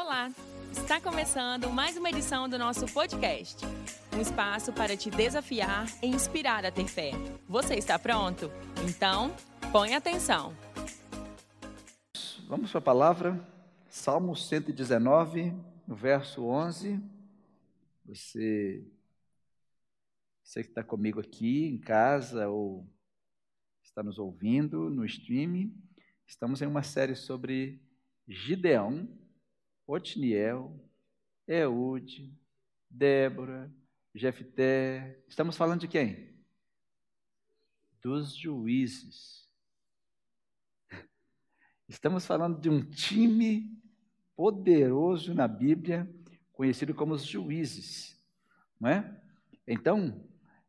Olá! Está começando mais uma edição do nosso podcast. Um espaço para te desafiar e inspirar a ter fé. Você está pronto? Então, põe atenção. Vamos para a palavra, Salmo 119, no verso 11. Você, você que está comigo aqui em casa ou está nos ouvindo no streaming, estamos em uma série sobre Gideão, Otniel, Eude, Débora, Jefté. Estamos falando de quem? Dos juízes. Estamos falando de um time poderoso na Bíblia, conhecido como os juízes, não é? Então,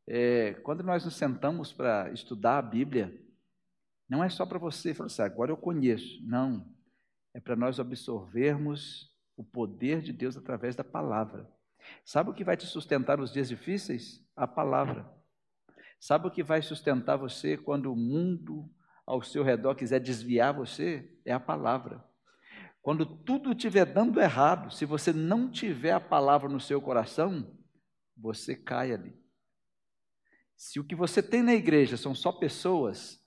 é, quando nós nos sentamos para estudar a Bíblia, não é só para você falar assim, agora eu conheço. Não, é para nós absorvermos o poder de Deus através da palavra. Sabe o que vai te sustentar nos dias difíceis? A palavra. Sabe o que vai sustentar você quando o mundo ao seu redor quiser desviar você? É a palavra. Quando tudo estiver dando errado, se você não tiver a palavra no seu coração, você cai ali. Se o que você tem na igreja são só pessoas,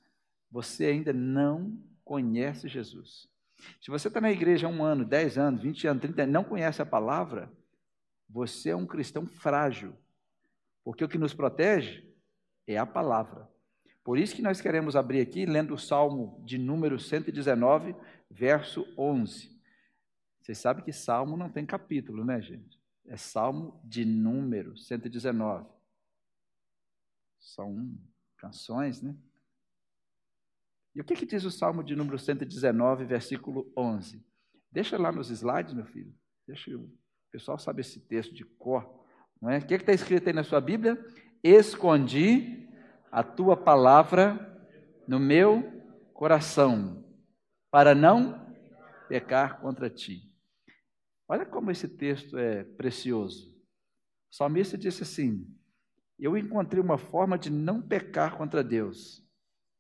você ainda não conhece Jesus. Se você está na igreja há um ano, dez anos, vinte anos, trinta anos, não conhece a palavra, você é um cristão frágil. Porque o que nos protege é a palavra. Por isso que nós queremos abrir aqui, lendo o Salmo de número 119, verso 11. Vocês sabem que Salmo não tem capítulo, né, gente? É Salmo de número 119. São canções, né? E o que, que diz o Salmo de número 119, versículo 11? Deixa lá nos slides, meu filho. Deixa o pessoal sabe esse texto de cor. Não é? O que está escrito aí na sua Bíblia? Escondi a tua palavra no meu coração, para não pecar contra ti. Olha como esse texto é precioso. O salmista disse assim: Eu encontrei uma forma de não pecar contra Deus.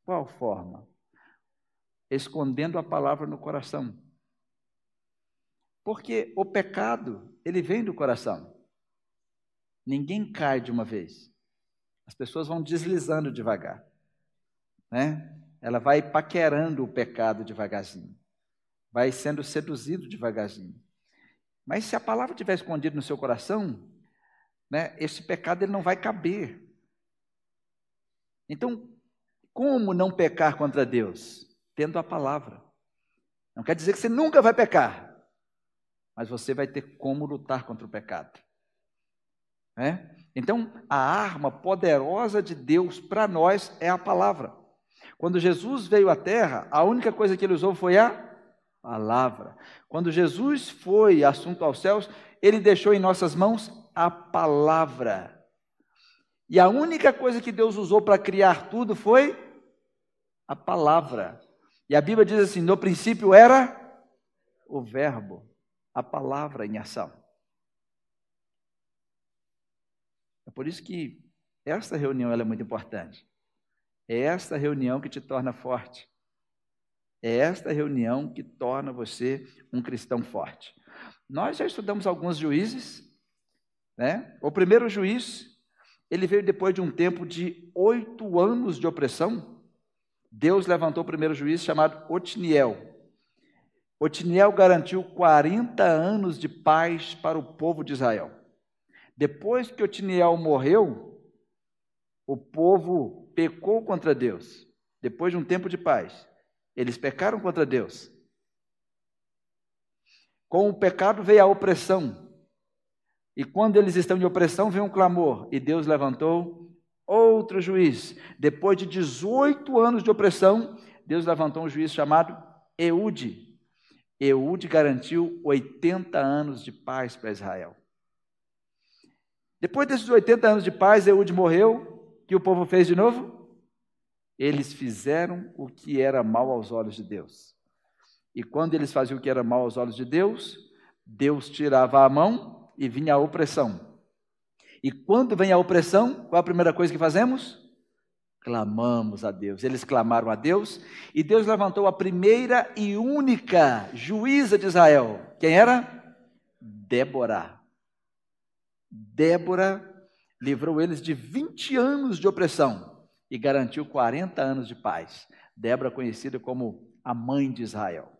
Qual forma? Escondendo a palavra no coração. Porque o pecado, ele vem do coração. Ninguém cai de uma vez. As pessoas vão deslizando devagar. Né? Ela vai paquerando o pecado devagarzinho. Vai sendo seduzido devagarzinho. Mas se a palavra estiver escondida no seu coração, né, esse pecado ele não vai caber. Então, como não pecar contra Deus? Tendo a palavra. Não quer dizer que você nunca vai pecar, mas você vai ter como lutar contra o pecado. É? Então, a arma poderosa de Deus para nós é a palavra. Quando Jesus veio à terra, a única coisa que ele usou foi a palavra. Quando Jesus foi assunto aos céus, ele deixou em nossas mãos a palavra. E a única coisa que Deus usou para criar tudo foi a palavra. E a Bíblia diz assim: no princípio era o Verbo, a palavra em ação. É por isso que esta reunião é muito importante. É esta reunião que te torna forte. É esta reunião que torna você um cristão forte. Nós já estudamos alguns juízes, né? O primeiro juiz, ele veio depois de um tempo de oito anos de opressão. Deus levantou o primeiro juiz chamado Otniel. Otniel garantiu 40 anos de paz para o povo de Israel. Depois que Otniel morreu, o povo pecou contra Deus. Depois de um tempo de paz, eles pecaram contra Deus. Com o pecado veio a opressão. E quando eles estão em opressão, vem um clamor. E Deus levantou outro juiz. Depois de 18 anos de opressão, Deus levantou um juiz chamado Eude. Eude garantiu 80 anos de paz para Israel. Depois desses 80 anos de paz, Eude morreu. O que o povo fez de novo? Eles fizeram o que era mal aos olhos de Deus. E quando eles faziam o que era mal aos olhos de Deus, Deus tirava a mão e vinha a opressão. E quando vem a opressão, qual a primeira coisa que fazemos? Clamamos a Deus. Eles clamaram a Deus e Deus levantou a primeira e única juíza de Israel. Quem era? Débora. Débora livrou eles de 20 anos de opressão e garantiu 40 anos de paz. Débora conhecida como a mãe de Israel.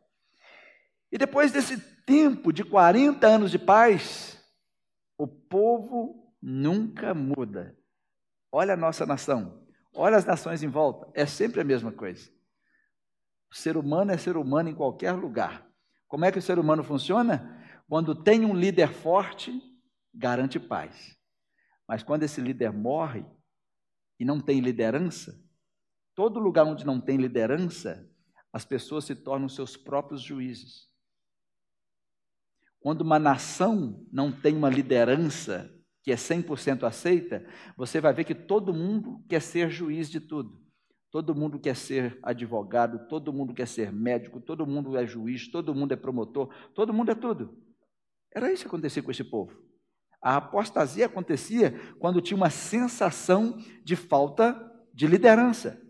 E depois desse tempo de 40 anos de paz, o povo nunca muda. Olha a nossa nação, olha as nações em volta, é sempre a mesma coisa. O ser humano é ser humano em qualquer lugar. Como é que o ser humano funciona? Quando tem um líder forte, garante paz. Mas quando esse líder morre e não tem liderança, todo lugar onde não tem liderança, as pessoas se tornam seus próprios juízes. Quando uma nação não tem uma liderança que é 100% aceita, você vai ver que todo mundo quer ser juiz de tudo. Todo mundo quer ser advogado, todo mundo quer ser médico, todo mundo é juiz, todo mundo é promotor, todo mundo é tudo. Era isso que acontecia com esse povo. A apostasia acontecia quando tinha uma sensação de falta de liderança.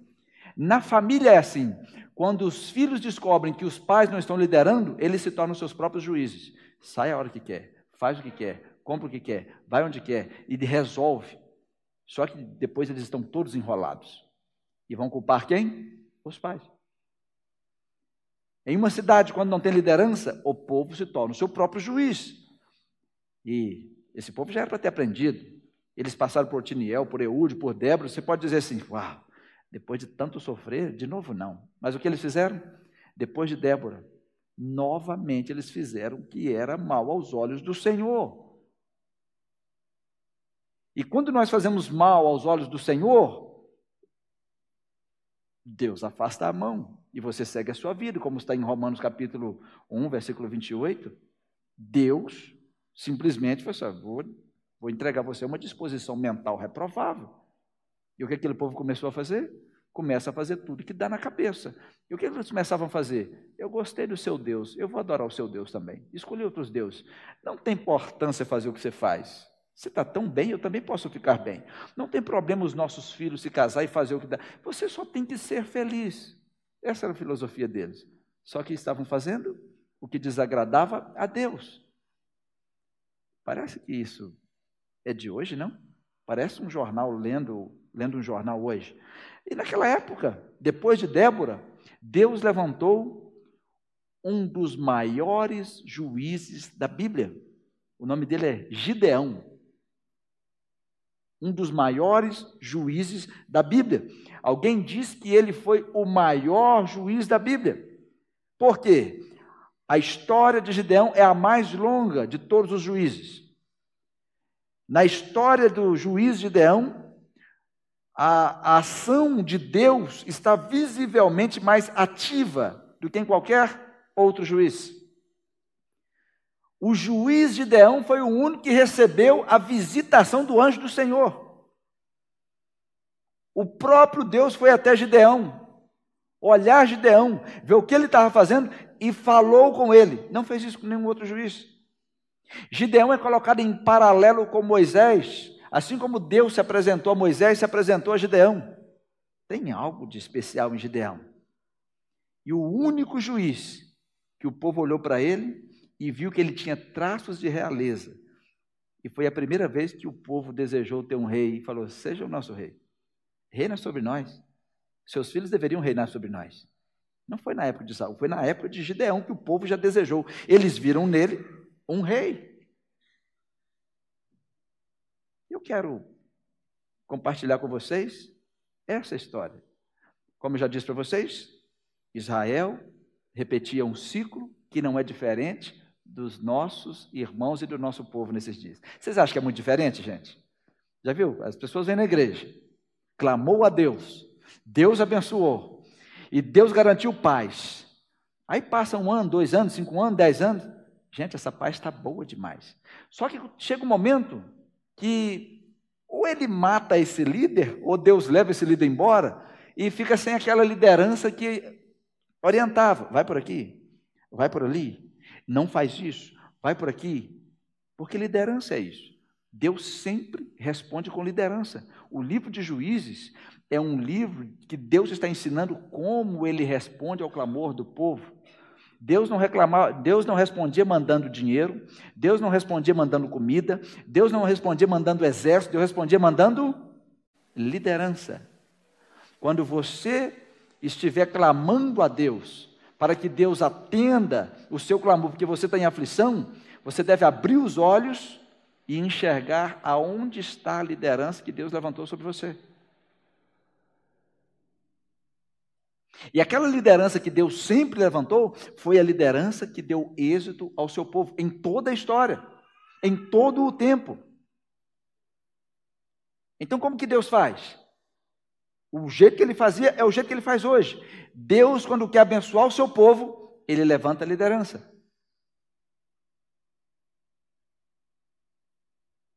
Na família é assim: quando os filhos descobrem que os pais não estão liderando, eles se tornam seus próprios juízes. Sai a hora que quer, faz o que quer, compra o que quer, vai onde quer e resolve. Só que depois eles estão todos enrolados. E vão culpar quem? Os pais. Em uma cidade, quando não tem liderança, o povo se torna o seu próprio juiz. E esse povo já era para ter aprendido. Eles passaram por Tiniel, por Eude, por Débora. Você pode dizer assim: uau, depois de tanto sofrer, de novo não. Mas o que eles fizeram? Depois de Débora, novamente eles fizeram o que era mal aos olhos do Senhor. E quando nós fazemos mal aos olhos do Senhor, Deus afasta a mão e você segue a sua vida, como está em Romanos capítulo 1, versículo 28. Deus simplesmente falou assim: vou, vou entregar você uma disposição mental reprovável. E o que aquele povo começou a fazer? Começa a fazer tudo que dá na cabeça. E o que eles começavam a fazer? Eu gostei do seu Deus, eu vou adorar o seu Deus também. Escolhi outros deuses. Não tem importância fazer o que você faz. Você está tão bem, eu também posso ficar bem. Não tem problema os nossos filhos se casar e fazer o que dá. Você só tem que ser feliz. Essa era a filosofia deles. Só que estavam fazendo o que desagradava a Deus. Parece que isso é de hoje, não? Parece um jornal lendo, lendo um jornal hoje. E naquela época, depois de Débora, Deus levantou um dos maiores juízes da Bíblia. O nome dele é Gideão um dos maiores juízes da Bíblia. Alguém diz que ele foi o maior juiz da Bíblia. Por quê? A história de Gideão é a mais longa de todos os juízes. Na história do juiz Gideão, a, a ação de Deus está visivelmente mais ativa do que em qualquer outro juiz. O juiz Gideão foi o único que recebeu a visitação do anjo do Senhor. O próprio Deus foi até Gideão, olhar Gideão, ver o que ele estava fazendo e falou com ele. Não fez isso com nenhum outro juiz. Gideão é colocado em paralelo com Moisés, assim como Deus se apresentou a Moisés, se apresentou a Gideão. Tem algo de especial em Gideão. E o único juiz que o povo olhou para ele e viu que ele tinha traços de realeza. E foi a primeira vez que o povo desejou ter um rei e falou: Seja o nosso rei. Reina sobre nós. Seus filhos deveriam reinar sobre nós. Não foi na época de Saul, foi na época de Gideão que o povo já desejou. Eles viram nele um rei. Eu quero compartilhar com vocês essa história. Como eu já disse para vocês, Israel repetia um ciclo que não é diferente dos nossos irmãos e do nosso povo nesses dias. Vocês acham que é muito diferente, gente? Já viu? As pessoas vêm na igreja, clamou a Deus, Deus abençoou, e Deus garantiu paz. Aí passa um ano, dois anos, cinco anos, dez anos. Gente, essa paz está boa demais. Só que chega um momento que ou ele mata esse líder, ou Deus leva esse líder embora, e fica sem aquela liderança que orientava. Vai por aqui, vai por ali, não faz isso, vai por aqui, porque liderança é isso. Deus sempre responde com liderança. O livro de Juízes é um livro que Deus está ensinando como ele responde ao clamor do povo. Deus não reclamava, Deus não respondia mandando dinheiro, Deus não respondia mandando comida, Deus não respondia mandando exército, Deus respondia mandando liderança. Quando você estiver clamando a Deus, para que Deus atenda o seu clamor, porque você está em aflição, você deve abrir os olhos e enxergar aonde está a liderança que Deus levantou sobre você. E aquela liderança que Deus sempre levantou foi a liderança que deu êxito ao seu povo em toda a história, em todo o tempo. Então, como que Deus faz? O jeito que ele fazia é o jeito que ele faz hoje. Deus, quando quer abençoar o seu povo, ele levanta a liderança.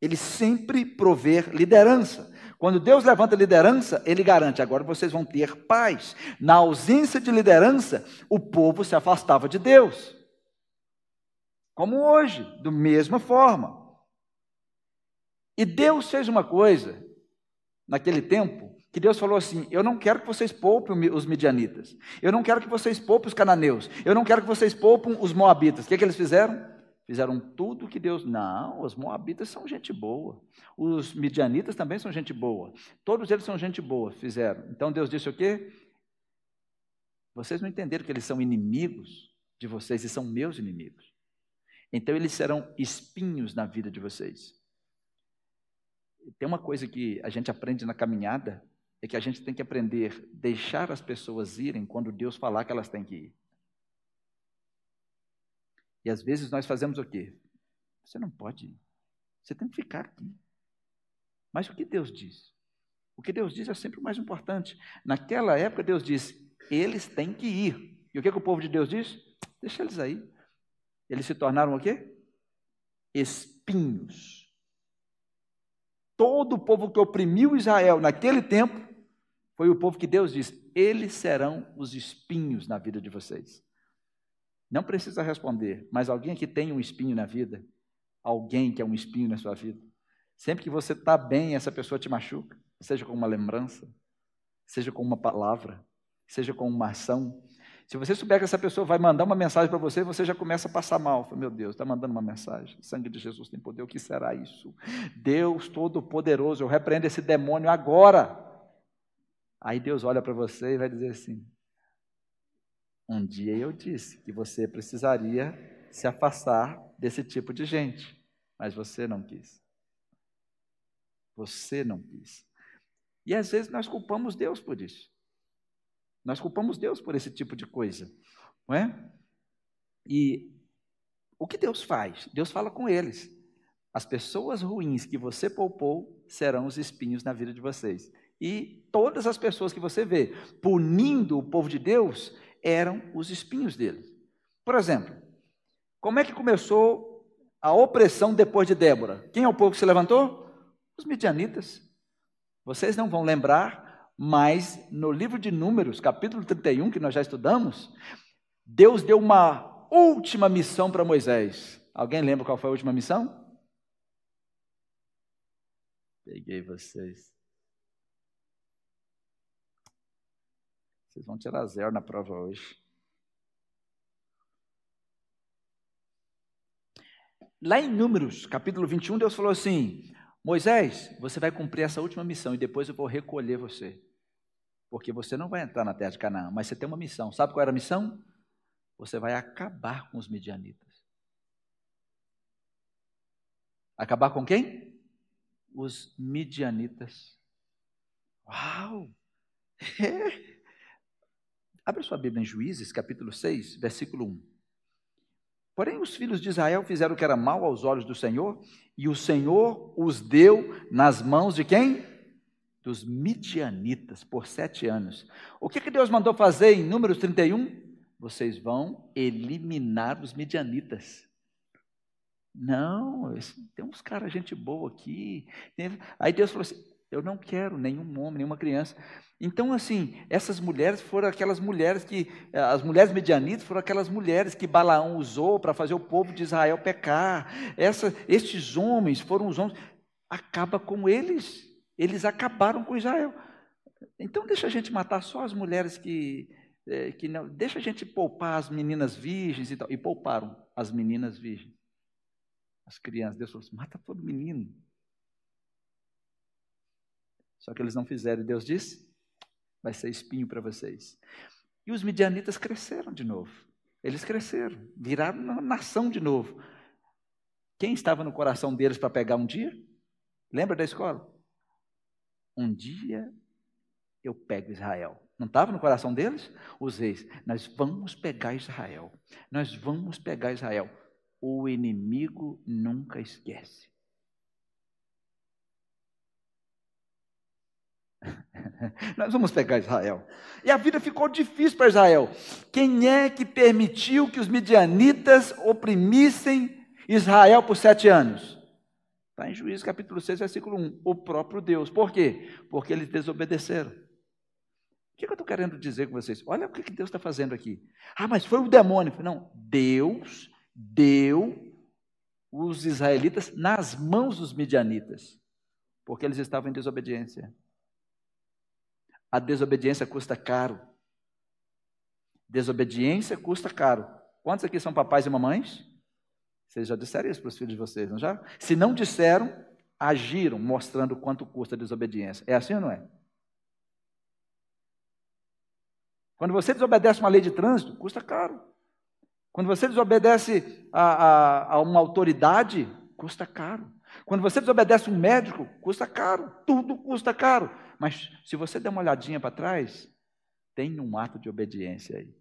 Ele sempre provê liderança. Quando Deus levanta liderança, ele garante: agora vocês vão ter paz. Na ausência de liderança, o povo se afastava de Deus. Como hoje, da mesma forma. E Deus fez uma coisa naquele tempo que Deus falou assim: Eu não quero que vocês poupem os midianitas, eu não quero que vocês poupem os cananeus, eu não quero que vocês poupem os moabitas. O que, é que eles fizeram? Fizeram tudo que Deus. Não, os moabitas são gente boa. Os midianitas também são gente boa. Todos eles são gente boa, fizeram. Então Deus disse o quê? Vocês não entenderam que eles são inimigos de vocês e são meus inimigos. Então eles serão espinhos na vida de vocês. Tem uma coisa que a gente aprende na caminhada, é que a gente tem que aprender a deixar as pessoas irem quando Deus falar que elas têm que ir. E às vezes nós fazemos o quê? Você não pode ir. Você tem que ficar aqui. Mas o que Deus diz? O que Deus diz é sempre o mais importante. Naquela época, Deus disse: eles têm que ir. E o que, que o povo de Deus diz? Deixa eles aí. Eles se tornaram o quê? Espinhos. Todo o povo que oprimiu Israel naquele tempo foi o povo que Deus disse: eles serão os espinhos na vida de vocês. Não precisa responder, mas alguém que tem um espinho na vida, alguém que é um espinho na sua vida, sempre que você está bem, essa pessoa te machuca, seja com uma lembrança, seja com uma palavra, seja com uma ação. Se você souber que essa pessoa vai mandar uma mensagem para você, você já começa a passar mal. Fala, Meu Deus, está mandando uma mensagem. O sangue de Jesus tem poder. O que será isso? Deus Todo-Poderoso, eu repreendo esse demônio agora. Aí Deus olha para você e vai dizer assim: um dia eu disse que você precisaria se afastar desse tipo de gente, mas você não quis. Você não quis. E às vezes nós culpamos Deus por isso. Nós culpamos Deus por esse tipo de coisa, não é? E o que Deus faz? Deus fala com eles. As pessoas ruins que você poupou serão os espinhos na vida de vocês. E todas as pessoas que você vê punindo o povo de Deus, eram os espinhos deles. Por exemplo, como é que começou a opressão depois de Débora? Quem é o povo que se levantou? Os midianitas. Vocês não vão lembrar, mas no livro de Números, capítulo 31, que nós já estudamos, Deus deu uma última missão para Moisés. Alguém lembra qual foi a última missão? Peguei vocês. Vocês vão tirar zero na prova hoje. Lá em Números, capítulo 21, Deus falou assim: Moisés, você vai cumprir essa última missão e depois eu vou recolher você. Porque você não vai entrar na terra de Canaã, mas você tem uma missão. Sabe qual era a missão? Você vai acabar com os midianitas. Acabar com quem? Os midianitas. Uau! Abra sua Bíblia em Juízes, capítulo 6, versículo 1. Porém, os filhos de Israel fizeram o que era mal aos olhos do Senhor, e o Senhor os deu nas mãos de quem? Dos midianitas, por sete anos. O que, que Deus mandou fazer em Números 31? Vocês vão eliminar os midianitas. Não, tem uns caras, gente boa aqui. Aí Deus falou assim: Eu não quero nenhum homem, nenhuma criança. Então, assim, essas mulheres foram aquelas mulheres que, eh, as mulheres medianitas foram aquelas mulheres que Balaão usou para fazer o povo de Israel pecar. Essa, estes homens foram os homens, acaba com eles, eles acabaram com Israel. Então, deixa a gente matar só as mulheres que é, que não, deixa a gente poupar as meninas virgens e tal. E pouparam as meninas virgens. As crianças. Deus falou assim: mata todo menino. Só que eles não fizeram. E Deus disse: vai ser espinho para vocês. E os midianitas cresceram de novo. Eles cresceram, viraram uma nação de novo. Quem estava no coração deles para pegar um dia? Lembra da escola? Um dia eu pego Israel. Não estava no coração deles? Os reis, nós vamos pegar Israel. Nós vamos pegar Israel. O inimigo nunca esquece. Nós vamos pegar Israel. E a vida ficou difícil para Israel. Quem é que permitiu que os midianitas oprimissem Israel por sete anos? Está em Juízes capítulo 6, versículo 1. O próprio Deus. Por quê? Porque eles desobedeceram. O que eu estou querendo dizer com vocês? Olha o que Deus está fazendo aqui. Ah, mas foi o demônio. Não, Deus deu os israelitas nas mãos dos midianitas, porque eles estavam em desobediência. A desobediência custa caro. Desobediência custa caro. Quantos aqui são papais e mamães? Vocês já disseram isso para os filhos de vocês, não já? Se não disseram, agiram mostrando quanto custa a desobediência. É assim ou não é? Quando você desobedece uma lei de trânsito, custa caro. Quando você desobedece a, a, a uma autoridade, custa caro. Quando você desobedece um médico, custa caro. Tudo custa caro. Mas se você der uma olhadinha para trás, tem um ato de obediência aí.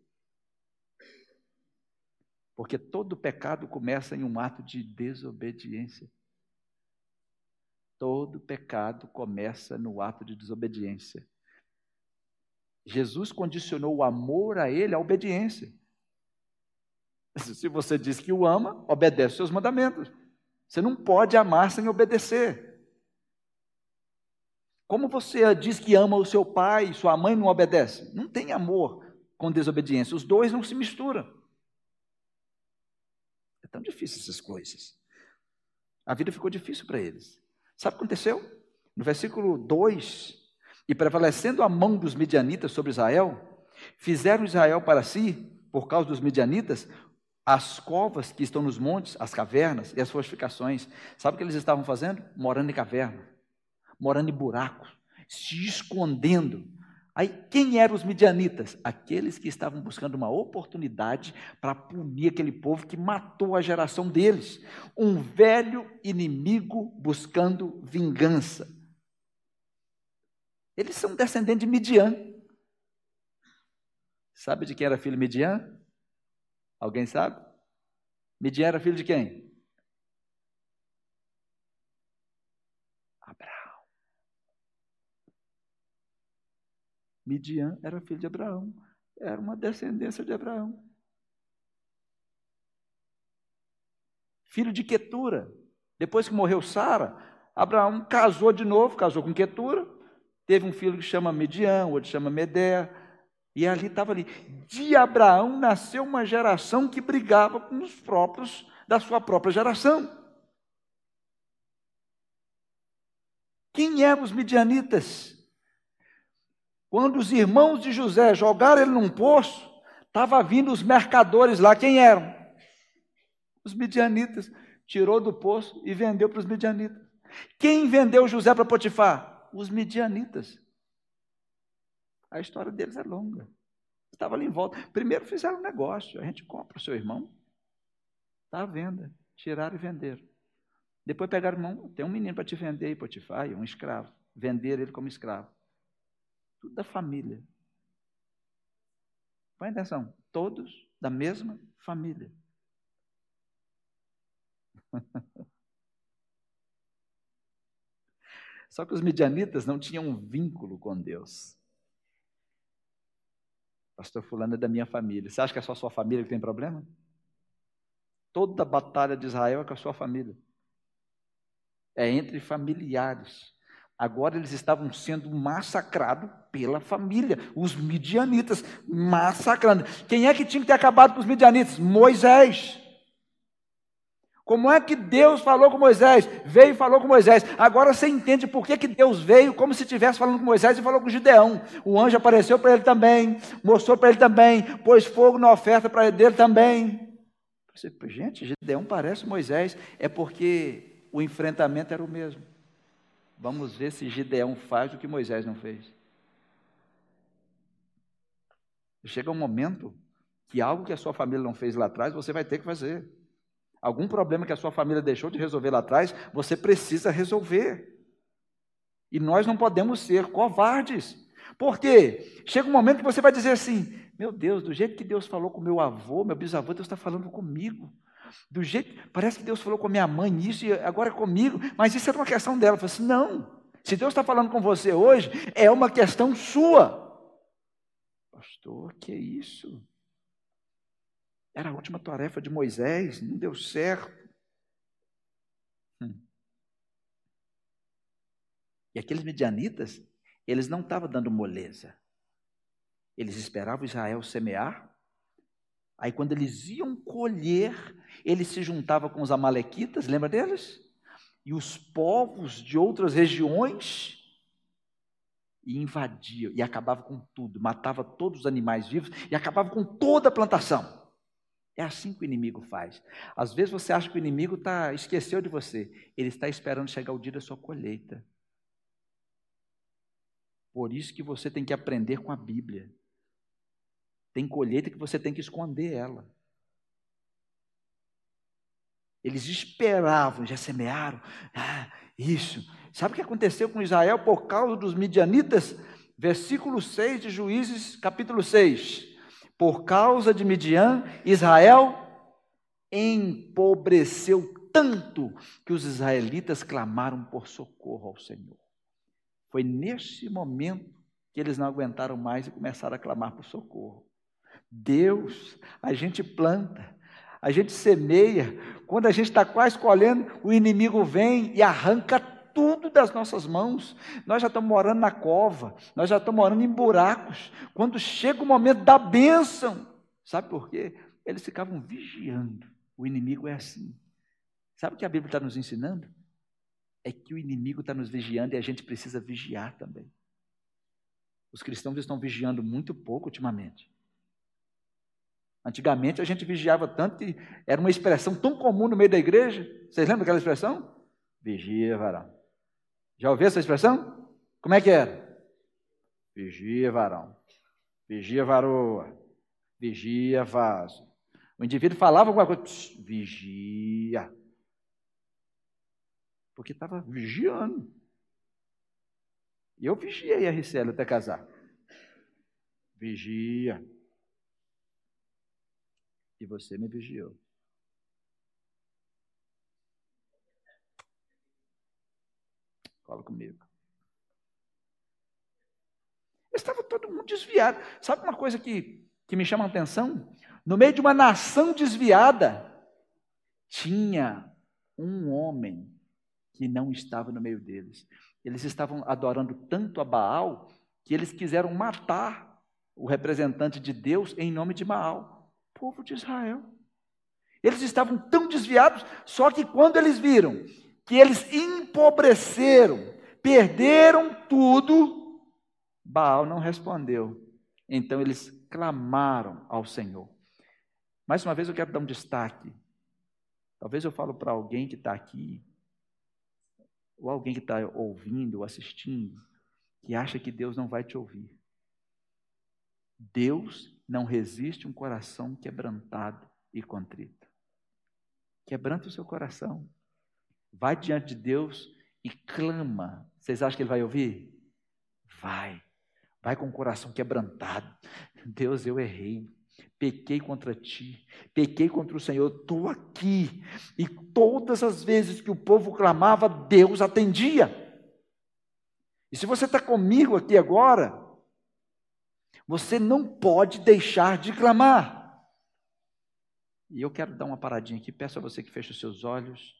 Porque todo pecado começa em um ato de desobediência. Todo pecado começa no ato de desobediência. Jesus condicionou o amor a ele à obediência. Se você diz que o ama, obedece os seus mandamentos. Você não pode amar sem obedecer. Como você diz que ama o seu pai e sua mãe não obedece? Não tem amor com desobediência. Os dois não se misturam. É tão difícil essas coisas. A vida ficou difícil para eles. Sabe o que aconteceu? No versículo 2: E prevalecendo a mão dos midianitas sobre Israel, fizeram Israel para si, por causa dos midianitas, as covas que estão nos montes, as cavernas e as fortificações. Sabe o que eles estavam fazendo? Morando em caverna morando em buracos, se escondendo. Aí, quem eram os midianitas? Aqueles que estavam buscando uma oportunidade para punir aquele povo que matou a geração deles. Um velho inimigo buscando vingança. Eles são descendentes de Midian. Sabe de quem era filho Midian? Alguém sabe? Midian era filho de quem? Midian era filho de Abraão, era uma descendência de Abraão. Filho de Quetura. Depois que morreu Sara, Abraão casou de novo, casou com Quetura, teve um filho que chama Midian, outro chama Medé, e ali estava ali. De Abraão nasceu uma geração que brigava com os próprios da sua própria geração. Quem eram os midianitas? Quando os irmãos de José jogaram ele num poço, estava vindo os mercadores lá. Quem eram? Os midianitas. Tirou do poço e vendeu para os midianitas. Quem vendeu José para Potifar? Os midianitas. A história deles é longa. Estava ali em volta. Primeiro fizeram um negócio. A gente compra o seu irmão. Está à venda. Tiraram e venderam. Depois pegaram, irmão, tem um menino para te vender aí, Potifar, um escravo. Venderam ele como escravo. Tudo da família. Põe atenção, todos da mesma família. Só que os midianitas não tinham um vínculo com Deus. Pastor Fulano é da minha família. Você acha que é só sua família que tem problema? Toda a batalha de Israel é com a sua família. É entre familiares. Agora eles estavam sendo massacrados pela família, os midianitas, massacrando. Quem é que tinha que ter acabado com os midianitas? Moisés. Como é que Deus falou com Moisés? Veio e falou com Moisés. Agora você entende por que, que Deus veio, como se estivesse falando com Moisés e falou com Gideão. O anjo apareceu para ele também, mostrou para ele também, pôs fogo na oferta para ele também. Gente, Gideão parece Moisés, é porque o enfrentamento era o mesmo. Vamos ver se Gideão faz o que Moisés não fez. Chega um momento que algo que a sua família não fez lá atrás, você vai ter que fazer. Algum problema que a sua família deixou de resolver lá atrás, você precisa resolver. E nós não podemos ser covardes. Por quê? Chega um momento que você vai dizer assim: meu Deus, do jeito que Deus falou com meu avô, meu bisavô, Deus está falando comigo. Do jeito, parece que Deus falou com minha mãe isso e agora é comigo, mas isso era uma questão dela. Eu falei assim: não, se Deus está falando com você hoje, é uma questão sua. Pastor, que isso? Era a última tarefa de Moisés, não deu certo. Hum. E aqueles medianitas, eles não estavam dando moleza. Eles esperavam Israel semear. Aí, quando eles iam colher, eles se juntavam com os Amalequitas, lembra deles? E os povos de outras regiões e invadiam e acabava com tudo, matava todos os animais vivos e acabava com toda a plantação. É assim que o inimigo faz. Às vezes você acha que o inimigo tá, esqueceu de você. Ele está esperando chegar o dia da sua colheita. Por isso que você tem que aprender com a Bíblia. Tem colheita que você tem que esconder ela. Eles esperavam, já semearam. Ah, isso. Sabe o que aconteceu com Israel por causa dos midianitas? Versículo 6 de Juízes, capítulo 6. Por causa de Midian, Israel empobreceu tanto que os israelitas clamaram por socorro ao Senhor. Foi nesse momento que eles não aguentaram mais e começaram a clamar por socorro. Deus, a gente planta, a gente semeia, quando a gente está quase colhendo, o inimigo vem e arranca tudo das nossas mãos. Nós já estamos morando na cova, nós já estamos morando em buracos. Quando chega o momento da bênção, sabe por quê? Eles ficavam vigiando. O inimigo é assim. Sabe o que a Bíblia está nos ensinando? É que o inimigo está nos vigiando e a gente precisa vigiar também. Os cristãos estão vigiando muito pouco ultimamente. Antigamente a gente vigiava tanto que era uma expressão tão comum no meio da igreja. Vocês lembram daquela expressão? Vigia, varão. Já ouviu essa expressão? Como é que era? Vigia, varão. Vigia, varoa. Vigia, vaso. O indivíduo falava alguma coisa, Psh, vigia. Porque estava vigiando. E eu vigiei a Ricela até casar. Vigia. E você me vigiou. Fala comigo. Estava todo mundo desviado. Sabe uma coisa que, que me chama a atenção? No meio de uma nação desviada, tinha um homem que não estava no meio deles. Eles estavam adorando tanto a Baal que eles quiseram matar o representante de Deus em nome de Baal, povo de Israel. Eles estavam tão desviados, só que quando eles viram que eles empobreceram, perderam tudo, Baal não respondeu. Então eles clamaram ao Senhor. Mais uma vez eu quero dar um destaque. Talvez eu falo para alguém que está aqui, ou alguém que está ouvindo ou assistindo, que acha que Deus não vai te ouvir. Deus não resiste um coração quebrantado e contrito. Quebranta o seu coração. Vai diante de Deus e clama. Vocês acham que ele vai ouvir? Vai. Vai com o coração quebrantado. Deus, eu errei. Pequei contra ti, pequei contra o Senhor, estou aqui. E todas as vezes que o povo clamava, Deus atendia. E se você está comigo aqui agora, você não pode deixar de clamar. E eu quero dar uma paradinha aqui, peço a você que feche os seus olhos.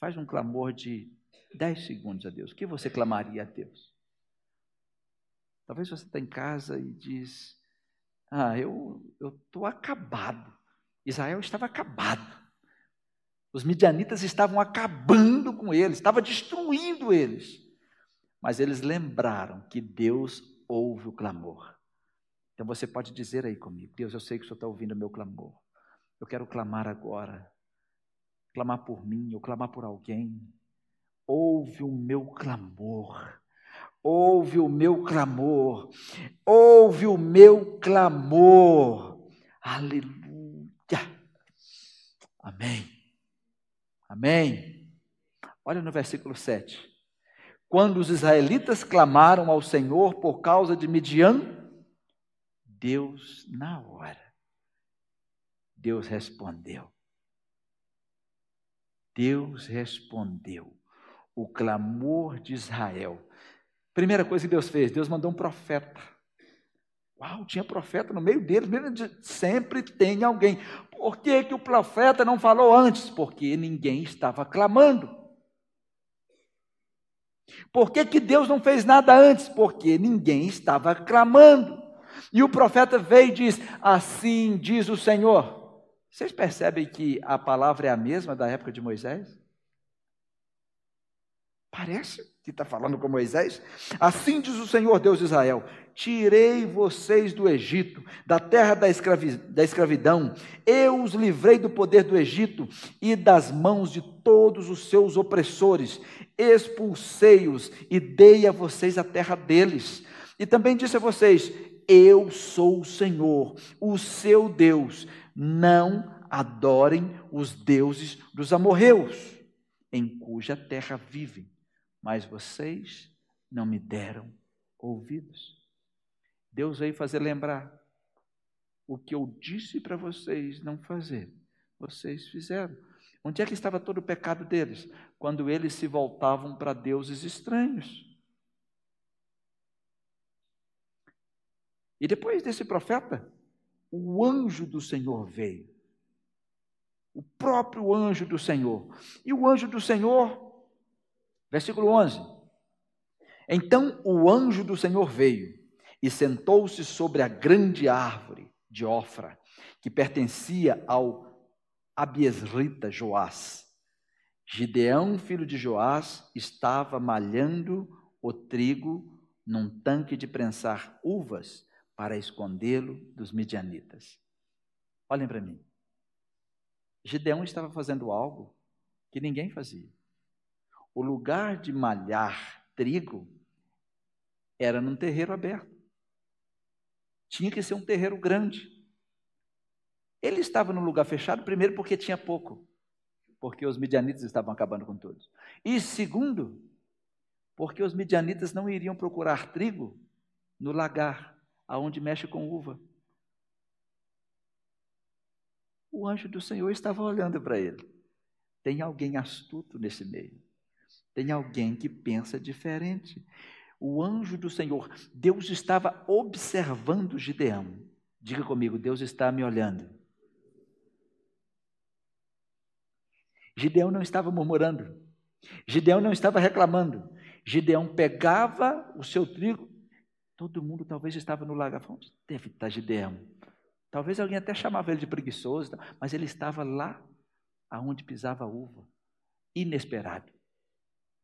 Faz um clamor de 10 segundos a Deus. O que você clamaria a Deus? Talvez você está em casa e diz: Ah, eu estou acabado. Israel estava acabado. Os midianitas estavam acabando com eles, estavam destruindo eles. Mas eles lembraram que Deus ouve o clamor. Então você pode dizer aí comigo: Deus, eu sei que o Senhor está ouvindo o meu clamor. Eu quero clamar agora. Clamar por mim, ou clamar por alguém. Ouve o meu clamor. Ouve o meu clamor. Ouve o meu clamor. Aleluia. Amém. Amém. Olha no versículo 7. Quando os israelitas clamaram ao Senhor por causa de Midian, Deus, na hora, Deus respondeu. Deus respondeu o clamor de Israel. Primeira coisa que Deus fez, Deus mandou um profeta. Uau, tinha profeta no meio deles, sempre tem alguém. Por que, que o profeta não falou antes? Porque ninguém estava clamando. Por que, que Deus não fez nada antes? Porque ninguém estava clamando. E o profeta veio e diz: Assim diz o Senhor. Vocês percebem que a palavra é a mesma da época de Moisés? Parece que está falando com Moisés. Assim diz o Senhor Deus de Israel: Tirei vocês do Egito, da terra da, escravi da escravidão, eu os livrei do poder do Egito e das mãos de todos os seus opressores, expulsei-os e dei a vocês a terra deles. E também disse a vocês: Eu sou o Senhor, o seu Deus. Não adorem os deuses dos amorreus, em cuja terra vivem mas vocês não me deram ouvidos. Deus veio fazer lembrar o que eu disse para vocês não fazer, vocês fizeram. Onde é que estava todo o pecado deles? Quando eles se voltavam para deuses estranhos. E depois desse profeta, o anjo do Senhor veio. O próprio anjo do Senhor. E o anjo do Senhor Versículo 11. Então o anjo do Senhor veio e sentou-se sobre a grande árvore de Ofra, que pertencia ao Abiesrita Joás. Gideão, filho de Joás, estava malhando o trigo num tanque de prensar uvas para escondê-lo dos midianitas. Olhem para mim. Gideão estava fazendo algo que ninguém fazia o lugar de malhar trigo era num terreiro aberto. Tinha que ser um terreiro grande. Ele estava num lugar fechado, primeiro, porque tinha pouco, porque os midianitas estavam acabando com todos. E segundo, porque os midianitas não iriam procurar trigo no lagar, aonde mexe com uva. O anjo do Senhor estava olhando para ele. Tem alguém astuto nesse meio. Tem alguém que pensa diferente. O anjo do Senhor, Deus estava observando Gideão. Diga comigo, Deus está me olhando. Gideão não estava murmurando. Gideão não estava reclamando. Gideão pegava o seu trigo. Todo mundo talvez estava no lagar. Onde deve estar Gideão? Talvez alguém até chamava ele de preguiçoso, mas ele estava lá aonde pisava a uva. Inesperado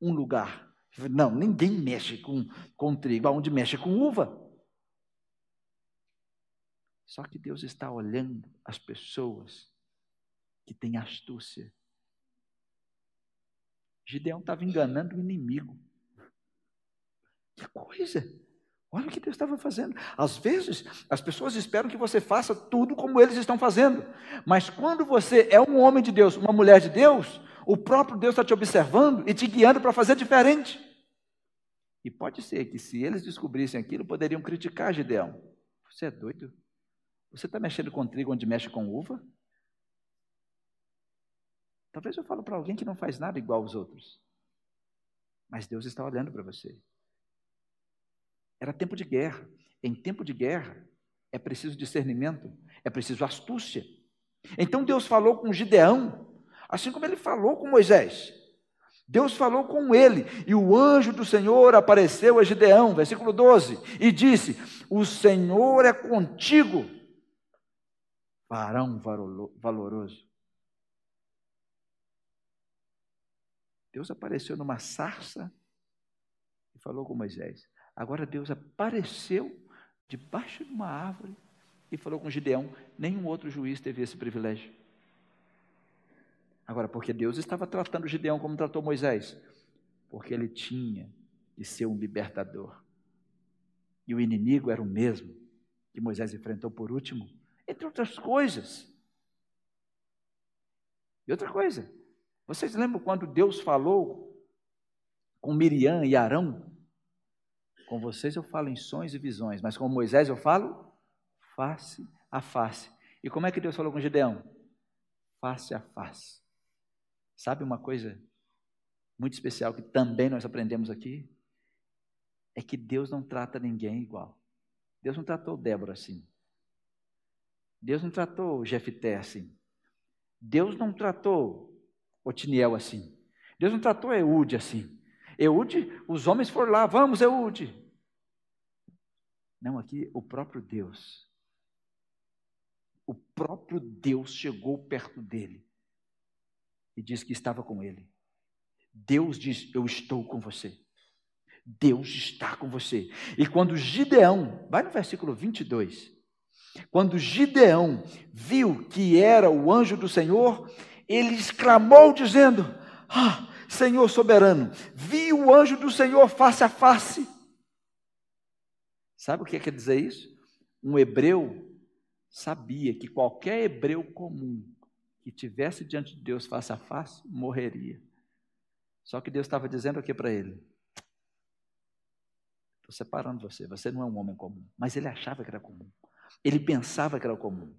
um lugar. Não, ninguém mexe com, com trigo, aonde mexe com uva. Só que Deus está olhando as pessoas que têm astúcia. Gideão estava enganando o inimigo. Que coisa! Olha o que Deus estava fazendo. Às vezes, as pessoas esperam que você faça tudo como eles estão fazendo. Mas quando você é um homem de Deus, uma mulher de Deus, o próprio Deus está te observando e te guiando para fazer diferente. E pode ser que se eles descobrissem aquilo, poderiam criticar Gideão. Você é doido? Você está mexendo com trigo onde mexe com uva? Talvez eu falo para alguém que não faz nada igual aos outros. Mas Deus está olhando para você. Era tempo de guerra. Em tempo de guerra, é preciso discernimento, é preciso astúcia. Então Deus falou com Gideão assim como ele falou com Moisés. Deus falou com ele, e o anjo do Senhor apareceu a Gideão, versículo 12, e disse: O Senhor é contigo, varão valoroso. Deus apareceu numa sarça e falou com Moisés. Agora Deus apareceu debaixo de uma árvore e falou com Gideão. Nenhum outro juiz teve esse privilégio. Agora, porque Deus estava tratando Gideão como tratou Moisés? Porque ele tinha de ser um libertador. E o inimigo era o mesmo que Moisés enfrentou por último, entre outras coisas. E outra coisa, vocês lembram quando Deus falou com Miriam e Arão? Com vocês eu falo em sonhos e visões, mas com Moisés eu falo face a face. E como é que Deus falou com Gideão? Face a face. Sabe uma coisa muito especial que também nós aprendemos aqui? É que Deus não trata ninguém igual. Deus não tratou Débora assim. Deus não tratou Jefité assim. Deus não tratou Otiniel assim. Deus não tratou Eude assim. Eude, os homens foram lá, vamos, Eude. Não, aqui o próprio Deus. O próprio Deus chegou perto dele e disse que estava com ele. Deus diz: Eu estou com você. Deus está com você. E quando Gideão, vai no versículo 22, quando Gideão viu que era o anjo do Senhor, ele exclamou dizendo: Ah, Senhor soberano, vi o anjo do Senhor face a face. Sabe o que quer dizer isso? Um hebreu sabia que qualquer hebreu comum que tivesse diante de Deus face a face morreria. Só que Deus estava dizendo aqui para ele: Estou separando você, você não é um homem comum. Mas ele achava que era comum. Ele pensava que era comum.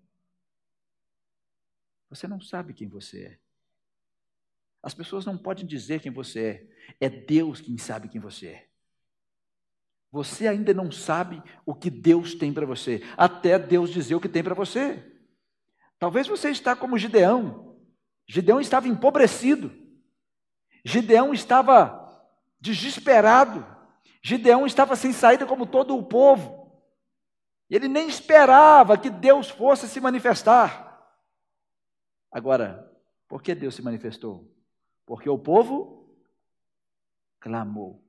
Você não sabe quem você é. As pessoas não podem dizer quem você é. É Deus quem sabe quem você é. Você ainda não sabe o que Deus tem para você, até Deus dizer o que tem para você. Talvez você está como Gideão. Gideão estava empobrecido. Gideão estava desesperado. Gideão estava sem saída como todo o povo. Ele nem esperava que Deus fosse se manifestar. Agora, por que Deus se manifestou? Porque o povo clamou.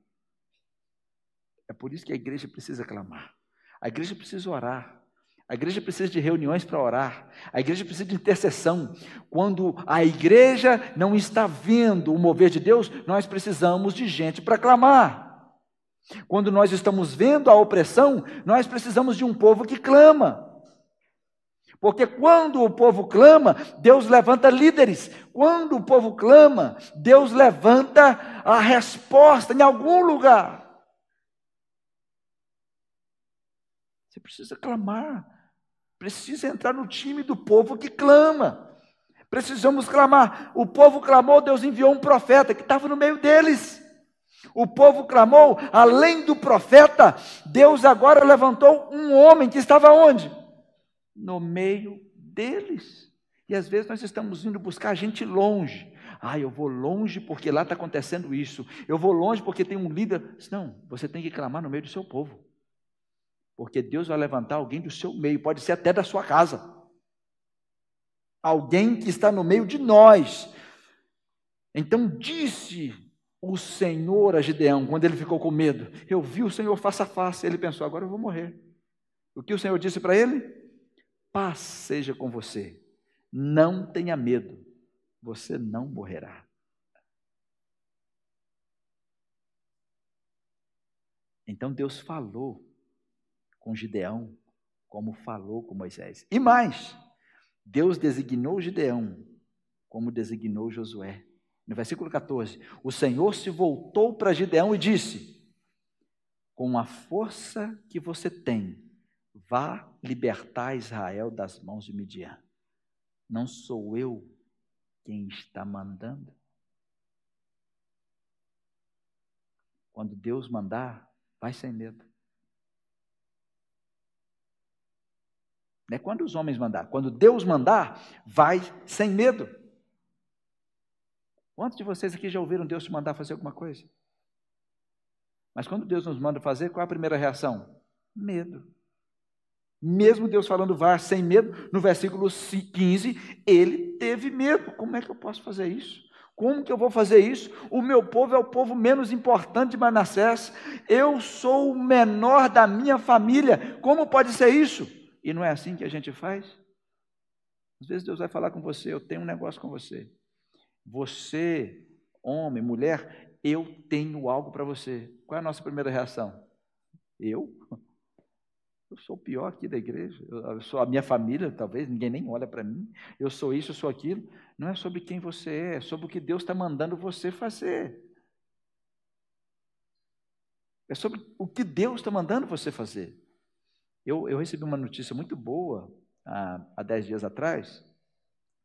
É por isso que a igreja precisa clamar. A igreja precisa orar. A igreja precisa de reuniões para orar. A igreja precisa de intercessão. Quando a igreja não está vendo o mover de Deus, nós precisamos de gente para clamar. Quando nós estamos vendo a opressão, nós precisamos de um povo que clama. Porque quando o povo clama, Deus levanta líderes. Quando o povo clama, Deus levanta a resposta em algum lugar. Você precisa clamar. Precisa entrar no time do povo que clama. Precisamos clamar. O povo clamou, Deus enviou um profeta que estava no meio deles. O povo clamou, além do profeta, Deus agora levantou um homem que estava onde? No meio deles. E às vezes nós estamos indo buscar gente longe. Ah, eu vou longe porque lá está acontecendo isso. Eu vou longe porque tem um líder. Não, você tem que clamar no meio do seu povo. Porque Deus vai levantar alguém do seu meio, pode ser até da sua casa. Alguém que está no meio de nós. Então disse o Senhor a Gideão, quando ele ficou com medo. Eu vi o Senhor face a face. Ele pensou: agora eu vou morrer. O que o Senhor disse para ele? Paz seja com você. Não tenha medo. Você não morrerá. Então Deus falou com Gideão, como falou com Moisés. E mais, Deus designou Gideão, como designou Josué. No versículo 14, o Senhor se voltou para Gideão e disse: Com a força que você tem, vá libertar Israel das mãos de Midian. Não sou eu quem está mandando? Quando Deus mandar, vai sem medo. Não é quando os homens mandar, quando Deus mandar, vai sem medo. Quantos de vocês aqui já ouviram Deus te mandar fazer alguma coisa? Mas quando Deus nos manda fazer, qual é a primeira reação? Medo. Mesmo Deus falando vá sem medo, no versículo 15, ele teve medo. Como é que eu posso fazer isso? Como que eu vou fazer isso? O meu povo é o povo menos importante de Manassés. Eu sou o menor da minha família. Como pode ser isso? E não é assim que a gente faz? Às vezes Deus vai falar com você, eu tenho um negócio com você. Você, homem, mulher, eu tenho algo para você. Qual é a nossa primeira reação? Eu? Eu sou o pior aqui da igreja. Eu sou a minha família, talvez, ninguém nem olha para mim. Eu sou isso, eu sou aquilo. Não é sobre quem você é, é sobre o que Deus está mandando você fazer. É sobre o que Deus está mandando você fazer. Eu, eu, recebi uma notícia muito boa há, há dez dias atrás.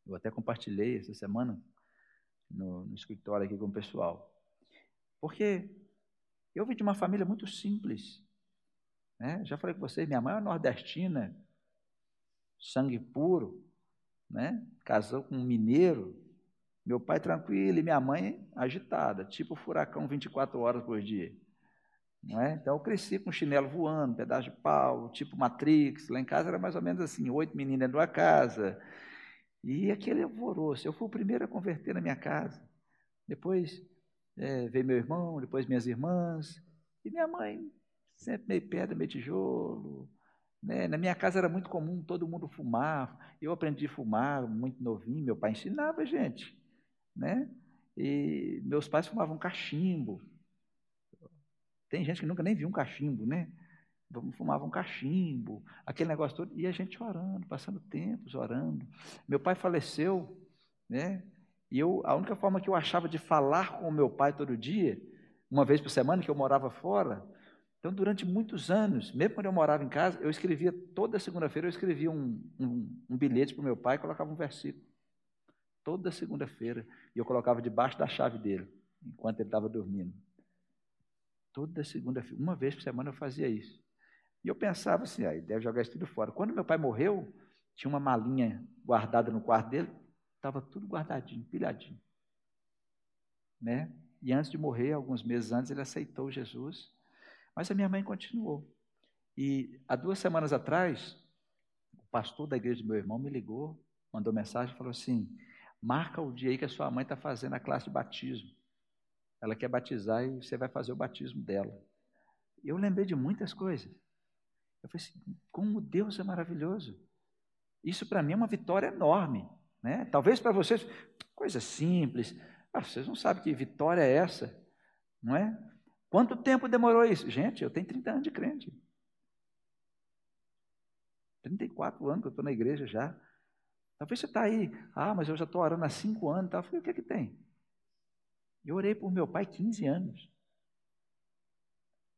Eu até compartilhei essa semana no, no escritório aqui com o pessoal. Porque eu vim de uma família muito simples. Né? Já falei com vocês, minha mãe é nordestina, sangue puro, né? casou com um mineiro. Meu pai tranquilo e minha mãe agitada, tipo furacão 24 horas por dia. É? Então eu cresci com chinelo voando, pedaço de pau, tipo Matrix. Lá em casa era mais ou menos assim, oito meninas dentro da casa. E aquele alvoroço. Eu fui o primeiro a converter na minha casa. Depois é, veio meu irmão, depois minhas irmãs. E minha mãe sempre meio pedra, meio tijolo. Né? Na minha casa era muito comum todo mundo fumar. Eu aprendi a fumar muito novinho, meu pai ensinava a gente. Né? E meus pais fumavam cachimbo. Tem gente que nunca nem viu um cachimbo, né? Fumavam um cachimbo, aquele negócio todo, e a gente orando, passando tempos orando. Meu pai faleceu, né? E eu, a única forma que eu achava de falar com meu pai todo dia, uma vez por semana que eu morava fora, então, durante muitos anos, mesmo quando eu morava em casa, eu escrevia, toda segunda-feira eu escrevia um, um, um bilhete para o meu pai e colocava um versículo. Toda segunda-feira. E eu colocava debaixo da chave dele, enquanto ele estava dormindo. Toda segunda-feira, uma vez por semana eu fazia isso. E eu pensava assim, aí deve jogar isso tudo fora. Quando meu pai morreu, tinha uma malinha guardada no quarto dele, estava tudo guardadinho, pilhadinho. Né? E antes de morrer, alguns meses antes, ele aceitou Jesus mas a minha mãe continuou. E há duas semanas atrás, o pastor da igreja do meu irmão me ligou, mandou mensagem e falou assim: marca o dia aí que a sua mãe está fazendo a classe de batismo. Ela quer batizar e você vai fazer o batismo dela. Eu lembrei de muitas coisas. Eu falei assim: como Deus é maravilhoso. Isso para mim é uma vitória enorme. Né? Talvez para vocês, coisa simples. Ah, vocês não sabem que vitória é essa, não é? Quanto tempo demorou isso? Gente, eu tenho 30 anos de crente. 34 anos que eu estou na igreja já. Talvez você está aí, ah, mas eu já estou orando há 5 anos. Eu falei, o que é que tem? Eu orei por meu pai 15 anos.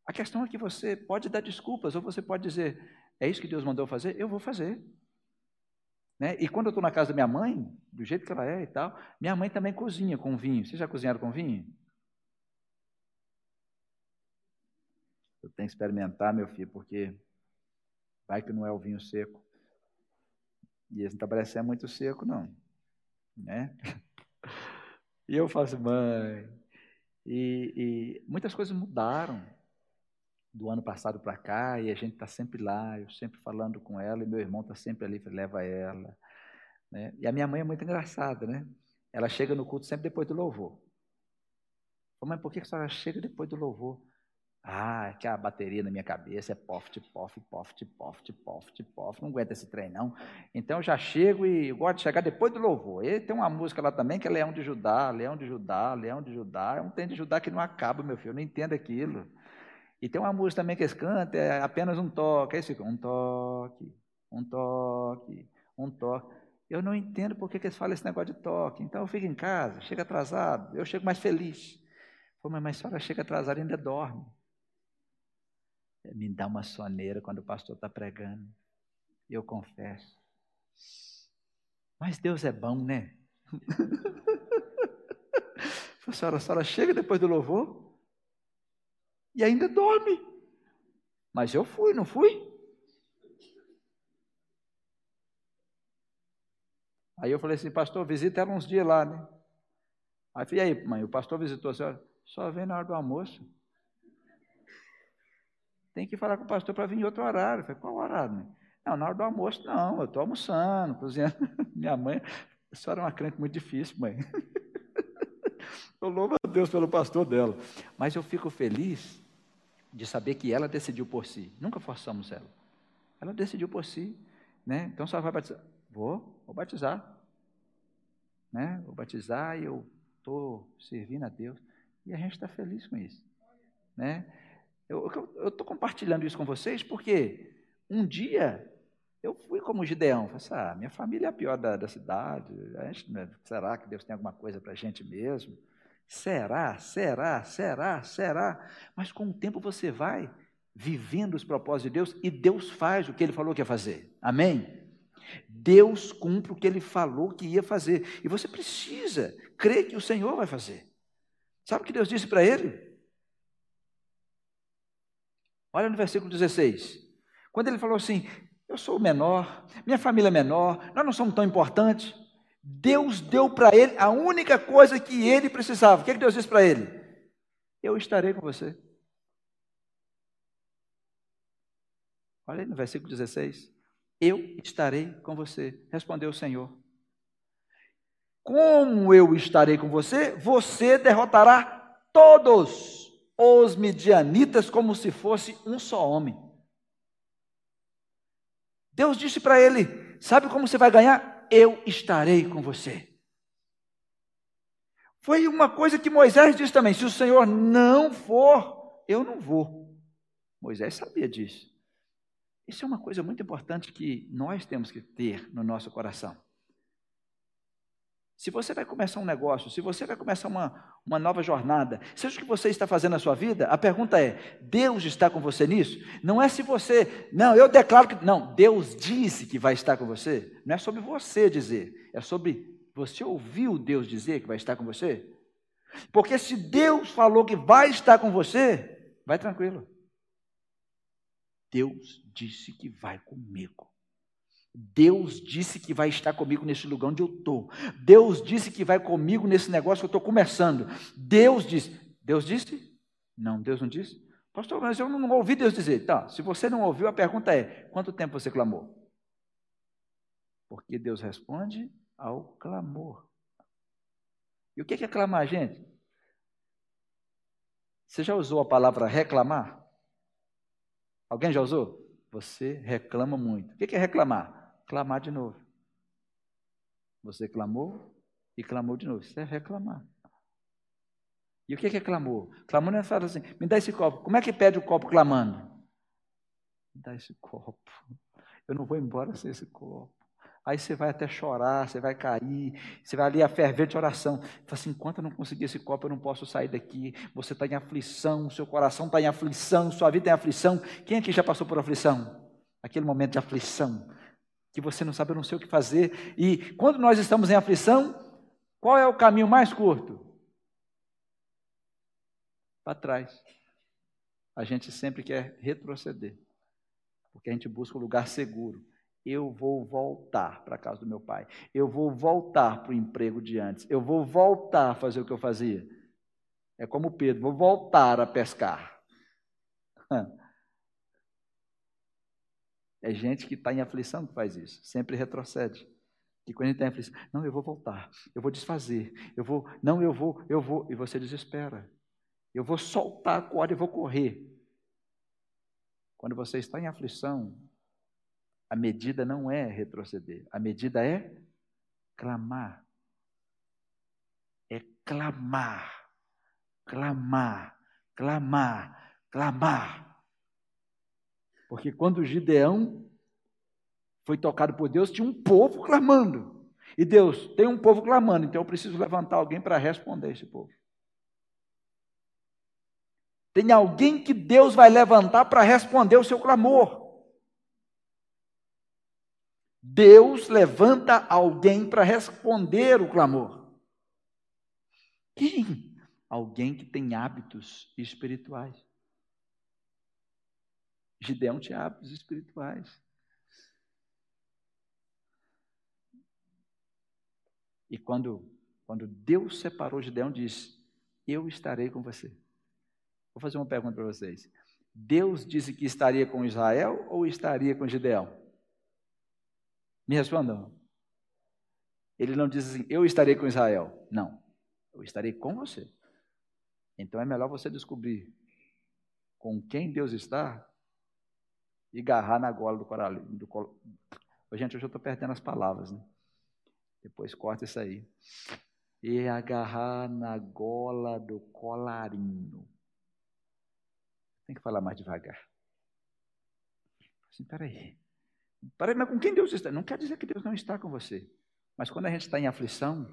A questão é que você pode dar desculpas, ou você pode dizer, é isso que Deus mandou fazer? Eu vou fazer. Né? E quando eu estou na casa da minha mãe, do jeito que ela é e tal, minha mãe também cozinha com vinho. Vocês já cozinharam com vinho? Eu tenho que experimentar, meu filho, porque vai que não é o vinho seco. E esse não está parecendo muito seco, não. Né? E eu faço, mãe. E, e muitas coisas mudaram do ano passado para cá, e a gente está sempre lá, eu sempre falando com ela, e meu irmão está sempre ali, leva ela. Né? E a minha mãe é muito engraçada, né? Ela chega no culto sempre depois do louvor. Mas por que a senhora chega depois do louvor? Ah, é que a bateria na minha cabeça é poft, poft, poft, poft, poft, poft. Não aguenta esse trem, não. Então eu já chego e gosto de chegar depois do louvor. E tem uma música lá também que é Leão de Judá, Leão de Judá, Leão de Judá. É um trem de Judá que não acaba, meu filho. Eu não entendo aquilo. E tem uma música também que eles cantam, é apenas um toque. Aí eles ficam, um toque, um toque, um toque. Eu não entendo por que eles falam esse negócio de toque. Então eu fico em casa, chego atrasado, eu chego mais feliz. Pô, mas a senhora chega atrasada e ainda dorme. Me dá uma soneira quando o pastor está pregando. Eu confesso. Mas Deus é bom, né? a senhora, a senhora chega depois do louvor e ainda dorme. Mas eu fui, não fui? Aí eu falei assim, pastor, visita ela uns dias lá, né? Aí eu falei, e aí, mãe, o pastor visitou a senhora? Só vem na hora do almoço tem que falar com o pastor para vir em outro horário. Eu falei, qual horário? Né? Não, na hora do almoço, não, eu estou almoçando, cozinhando. Minha mãe, a senhora é uma crente muito difícil, mãe. Eu louvo a Deus pelo pastor dela. Mas eu fico feliz de saber que ela decidiu por si. Nunca forçamos ela. Ela decidiu por si. Né? Então, só vai batizar. Vou, vou batizar. Né? Vou batizar e eu estou servindo a Deus. E a gente está feliz com isso. Né? Eu estou compartilhando isso com vocês porque um dia eu fui como Gideão. Falei assim, ah, minha família é a pior da, da cidade. Gente, né, será que Deus tem alguma coisa para a gente mesmo? Será, será, será, será. Mas com o tempo você vai vivendo os propósitos de Deus e Deus faz o que ele falou que ia fazer. Amém? Deus cumpre o que ele falou que ia fazer. E você precisa crer que o Senhor vai fazer. Sabe o que Deus disse para ele? Olha no versículo 16. Quando ele falou assim: Eu sou o menor, minha família é menor, nós não somos tão importantes. Deus deu para ele a única coisa que ele precisava. O que, que Deus disse para ele? Eu estarei com você. Olha aí no versículo 16. Eu estarei com você, respondeu o Senhor. Como eu estarei com você, você derrotará todos os midianitas como se fosse um só homem. Deus disse para ele: Sabe como você vai ganhar? Eu estarei com você. Foi uma coisa que Moisés disse também: se o Senhor não for, eu não vou. Moisés sabia disso. Isso é uma coisa muito importante que nós temos que ter no nosso coração. Se você vai começar um negócio, se você vai começar uma, uma nova jornada, seja o que você está fazendo na sua vida, a pergunta é: Deus está com você nisso? Não é se você, não, eu declaro que. Não, Deus disse que vai estar com você. Não é sobre você dizer, é sobre você ouviu Deus dizer que vai estar com você? Porque se Deus falou que vai estar com você, vai tranquilo. Deus disse que vai comigo. Deus disse que vai estar comigo nesse lugar onde eu estou. Deus disse que vai comigo nesse negócio que eu estou começando. Deus disse. Deus disse? Não, Deus não disse. Pastor, mas eu não ouvi Deus dizer. Tá, se você não ouviu, a pergunta é: quanto tempo você clamou? Porque Deus responde ao clamor. E o que é clamar, gente? Você já usou a palavra reclamar? Alguém já usou? Você reclama muito. O que é reclamar? Clamar de novo. Você clamou e clamou de novo. Isso é reclamar. E o que é clamou? Clamando é falar assim: me dá esse copo. Como é que pede o copo clamando? Me dá esse copo. Eu não vou embora sem esse copo. Aí você vai até chorar, você vai cair, você vai ali a fervente oração. Fala assim: enquanto eu não conseguir esse copo, eu não posso sair daqui. Você está em aflição, seu coração está em aflição, sua vida tem aflição. Quem aqui já passou por aflição? Aquele momento de aflição, que você não sabe, eu não sei o que fazer. E quando nós estamos em aflição, qual é o caminho mais curto? Para trás. A gente sempre quer retroceder, porque a gente busca um lugar seguro. Eu vou voltar para a casa do meu pai. Eu vou voltar para o emprego de antes. Eu vou voltar a fazer o que eu fazia. É como Pedro, vou voltar a pescar. É gente que está em aflição que faz isso, sempre retrocede. E quando gente está em aflição, não, eu vou voltar, eu vou desfazer, eu vou, não, eu vou, eu vou, e você desespera. Eu vou soltar a corda e vou correr. Quando você está em aflição, a medida não é retroceder, a medida é clamar. É clamar, clamar, clamar, clamar. Porque quando Gideão foi tocado por Deus, tinha um povo clamando. E Deus, tem um povo clamando, então eu preciso levantar alguém para responder esse povo. Tem alguém que Deus vai levantar para responder o seu clamor. Deus levanta alguém para responder o clamor. Quem? Alguém que tem hábitos espirituais. Gideão tinha hábitos espirituais. E quando, quando Deus separou Gideão, disse: Eu estarei com você. Vou fazer uma pergunta para vocês. Deus disse que estaria com Israel ou estaria com Gideão? Me respondam. Ele não disse assim, eu estarei com Israel. Não. Eu estarei com você. Então é melhor você descobrir com quem Deus está e agarrar na gola do coralinho. Do col... Gente, hoje eu estou perdendo as palavras, né? Depois corta isso aí. E agarrar na gola do colarinho. Tem que falar mais devagar. Assim, peraí. Peraí, mas com quem Deus está? Não quer dizer que Deus não está com você. Mas quando a gente está em aflição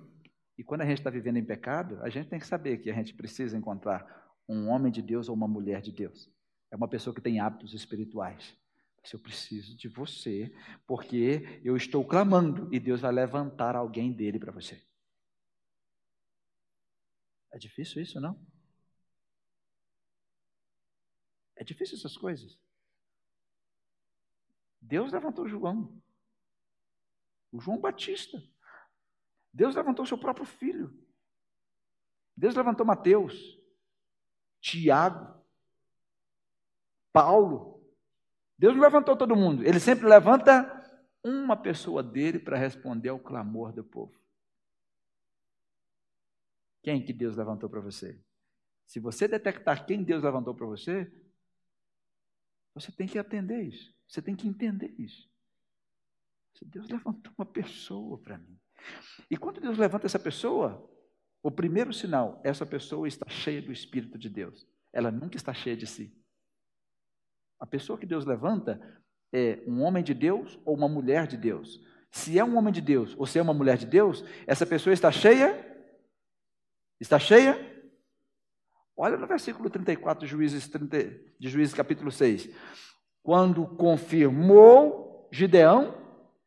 e quando a gente está vivendo em pecado, a gente tem que saber que a gente precisa encontrar um homem de Deus ou uma mulher de Deus. É uma pessoa que tem hábitos espirituais. Se eu preciso de você, porque eu estou clamando e Deus vai levantar alguém dele para você. É difícil isso, não? É difícil essas coisas. Deus levantou João, o João Batista. Deus levantou seu próprio filho. Deus levantou Mateus, Tiago, Paulo. Deus não levantou todo mundo. Ele sempre levanta uma pessoa dele para responder ao clamor do povo. Quem que Deus levantou para você? Se você detectar quem Deus levantou para você, você tem que atender isso. Você tem que entender isso. Deus levantou uma pessoa para mim. E quando Deus levanta essa pessoa, o primeiro sinal, essa pessoa está cheia do Espírito de Deus. Ela nunca está cheia de si. A pessoa que Deus levanta é um homem de Deus ou uma mulher de Deus. Se é um homem de Deus ou se é uma mulher de Deus, essa pessoa está cheia? Está cheia? Olha no versículo 34 de Juízes, 30, de Juízes capítulo 6. Quando confirmou Gideão,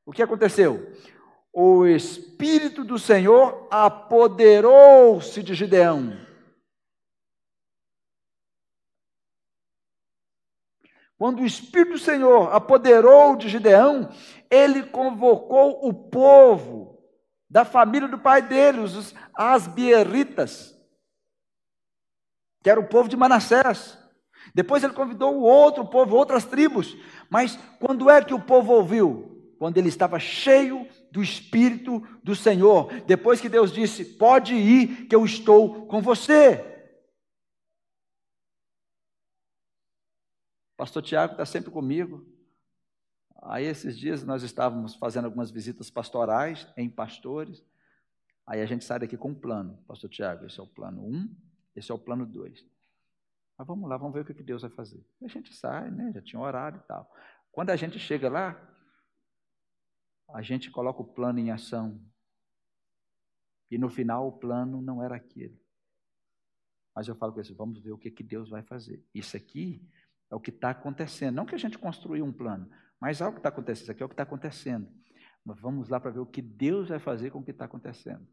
o que aconteceu? O Espírito do Senhor apoderou-se de Gideão. Quando o Espírito do Senhor apoderou de Gideão, ele convocou o povo da família do pai dele, os asbieritas, que era o povo de Manassés. Depois ele convidou o outro povo, outras tribos. Mas quando é que o povo ouviu? Quando ele estava cheio do Espírito do Senhor. Depois que Deus disse: Pode ir, que eu estou com você. Pastor Tiago está sempre comigo. Aí esses dias nós estávamos fazendo algumas visitas pastorais em pastores. Aí a gente sai daqui com um plano. Pastor Tiago, esse é o plano 1, um, esse é o plano 2. Mas vamos lá, vamos ver o que Deus vai fazer. A gente sai, né? Já tinha horário e tal. Quando a gente chega lá, a gente coloca o plano em ação. E no final o plano não era aquele. Mas eu falo com eles, vamos ver o que, que Deus vai fazer. Isso aqui é o que está acontecendo. Não que a gente construiu um plano, mas algo que está acontecendo. Isso aqui é o que está acontecendo. Mas vamos lá para ver o que Deus vai fazer com o que está acontecendo.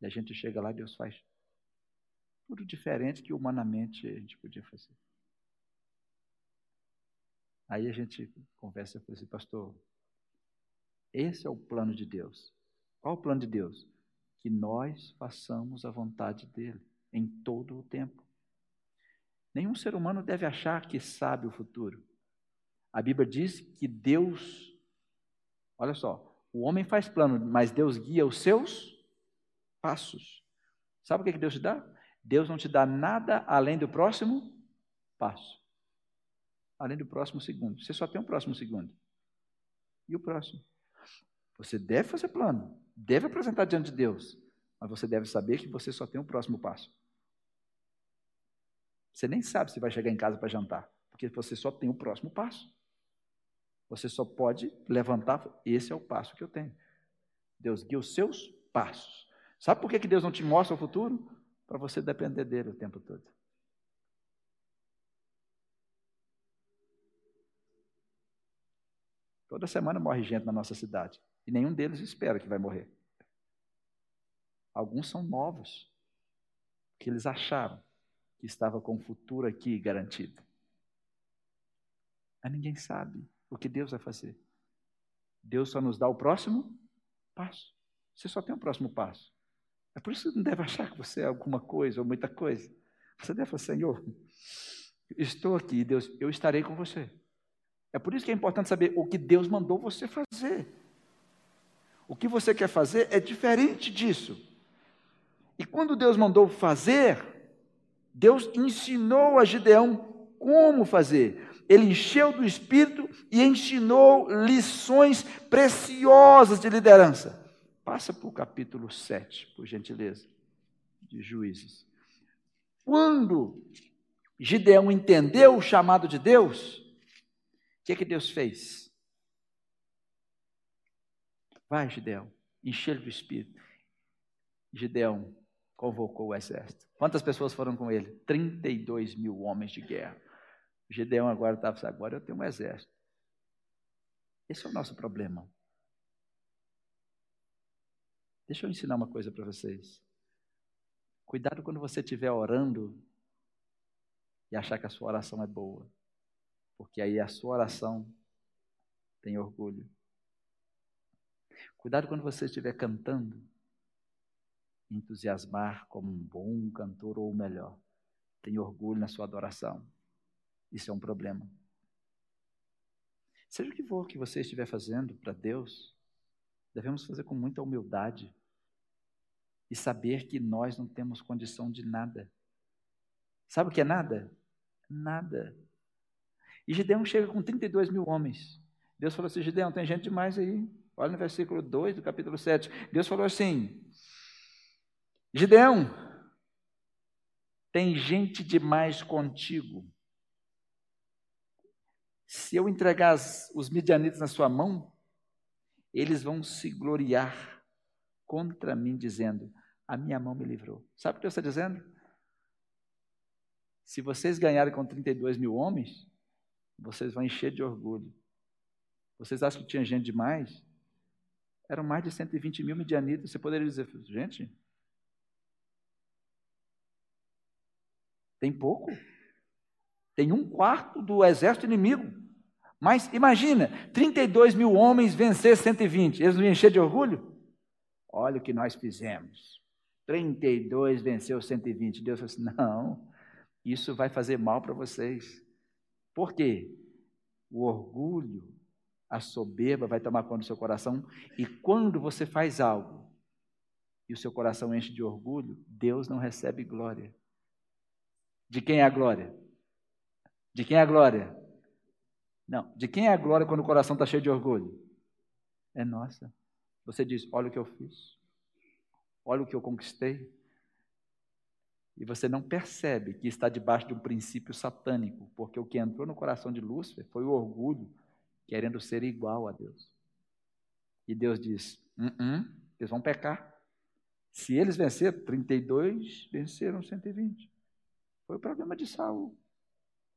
E a gente chega lá e Deus faz tudo diferente que humanamente a gente podia fazer. Aí a gente conversa com esse pastor. Esse é o plano de Deus. Qual o plano de Deus? Que nós façamos a vontade dele em todo o tempo. Nenhum ser humano deve achar que sabe o futuro. A Bíblia diz que Deus, olha só, o homem faz plano, mas Deus guia os seus passos. Sabe o que Deus te dá? Deus não te dá nada além do próximo passo. Além do próximo segundo. Você só tem um próximo segundo. E o próximo? Você deve fazer plano, deve apresentar diante de Deus, mas você deve saber que você só tem um próximo passo. Você nem sabe se vai chegar em casa para jantar, porque você só tem o próximo passo. Você só pode levantar, esse é o passo que eu tenho. Deus guia os seus passos. Sabe por que Deus não te mostra o futuro? Para você depender dele o tempo todo. Toda semana morre gente na nossa cidade. E nenhum deles espera que vai morrer. Alguns são novos, que eles acharam que estava com o futuro aqui garantido. Mas ninguém sabe o que Deus vai fazer. Deus só nos dá o próximo passo. Você só tem o próximo passo. É por isso que não deve achar que você é alguma coisa ou muita coisa. Você deve falar, Senhor, estou aqui, Deus, eu estarei com você. É por isso que é importante saber o que Deus mandou você fazer. O que você quer fazer é diferente disso. E quando Deus mandou fazer, Deus ensinou a Gideão como fazer. Ele encheu do Espírito e ensinou lições preciosas de liderança. Passa para o capítulo 7, por gentileza, de Juízes. Quando Gideão entendeu o chamado de Deus, o que, que Deus fez? Vai, Gideão, enche do Espírito. Gideão convocou o exército. Quantas pessoas foram com ele? 32 mil homens de guerra. Gideão agora estava assim, agora eu tenho um exército. Esse é o nosso problema. Deixa eu ensinar uma coisa para vocês. Cuidado quando você estiver orando e achar que a sua oração é boa. Porque aí a sua oração tem orgulho. Cuidado quando você estiver cantando entusiasmar como um bom cantor ou melhor. Tem orgulho na sua adoração. Isso é um problema. Seja o que for que você estiver fazendo para Deus, devemos fazer com muita humildade e saber que nós não temos condição de nada. Sabe o que é nada? Nada. E Gideão chega com 32 mil homens. Deus falou assim: Gideão, tem gente demais aí. Olha no versículo 2 do capítulo 7. Deus falou assim: Gideão, tem gente demais contigo. Se eu entregar os midianitas na sua mão, eles vão se gloriar contra mim, dizendo: A minha mão me livrou. Sabe o que Deus está dizendo? Se vocês ganharem com 32 mil homens, vocês vão encher de orgulho. Vocês acham que tinha gente demais? Eram mais de 120 mil midianitas. Você poderia dizer, gente, Tem pouco. Tem um quarto do exército inimigo. Mas imagina, 32 mil homens vencer 120. Eles não iam encher de orgulho? Olha o que nós fizemos. 32 venceu 120. Deus falou assim: não, isso vai fazer mal para vocês. Por quê? O orgulho, a soberba vai tomar conta do seu coração. E quando você faz algo e o seu coração enche de orgulho, Deus não recebe glória. De quem é a glória? De quem é a glória? Não, de quem é a glória quando o coração está cheio de orgulho? É nossa. Você diz: Olha o que eu fiz, olha o que eu conquistei. E você não percebe que está debaixo de um princípio satânico, porque o que entrou no coração de Lúcifer foi o orgulho, querendo ser igual a Deus. E Deus diz: uh -uh, eles vão pecar. Se eles venceram, 32 venceram 120. Foi o problema de Saul.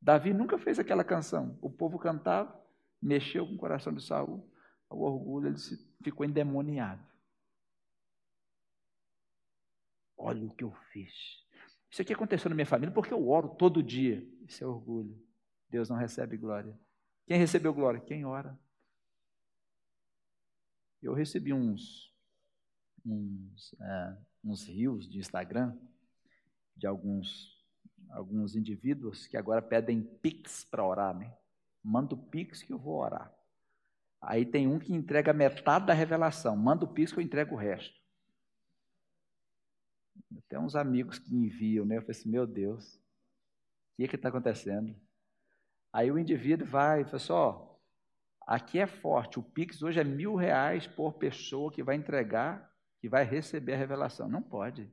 Davi nunca fez aquela canção. O povo cantava, mexeu com o coração de Saul. O orgulho, ele ficou endemoniado. Olha o que eu fiz. Isso aqui aconteceu na minha família porque eu oro todo dia. Isso é orgulho. Deus não recebe glória. Quem recebeu glória? Quem ora. Eu recebi uns, uns, é, uns rios de Instagram de alguns alguns indivíduos que agora pedem pix para orar, né? Manda o pix que eu vou orar. Aí tem um que entrega metade da revelação, manda o pix que eu entrego o resto. Tem uns amigos que enviam, né? Eu falei assim, meu Deus, o que é que está acontecendo? Aí o indivíduo vai e fala assim, ó, aqui é forte, o Pix hoje é mil reais por pessoa que vai entregar, que vai receber a revelação. Não pode.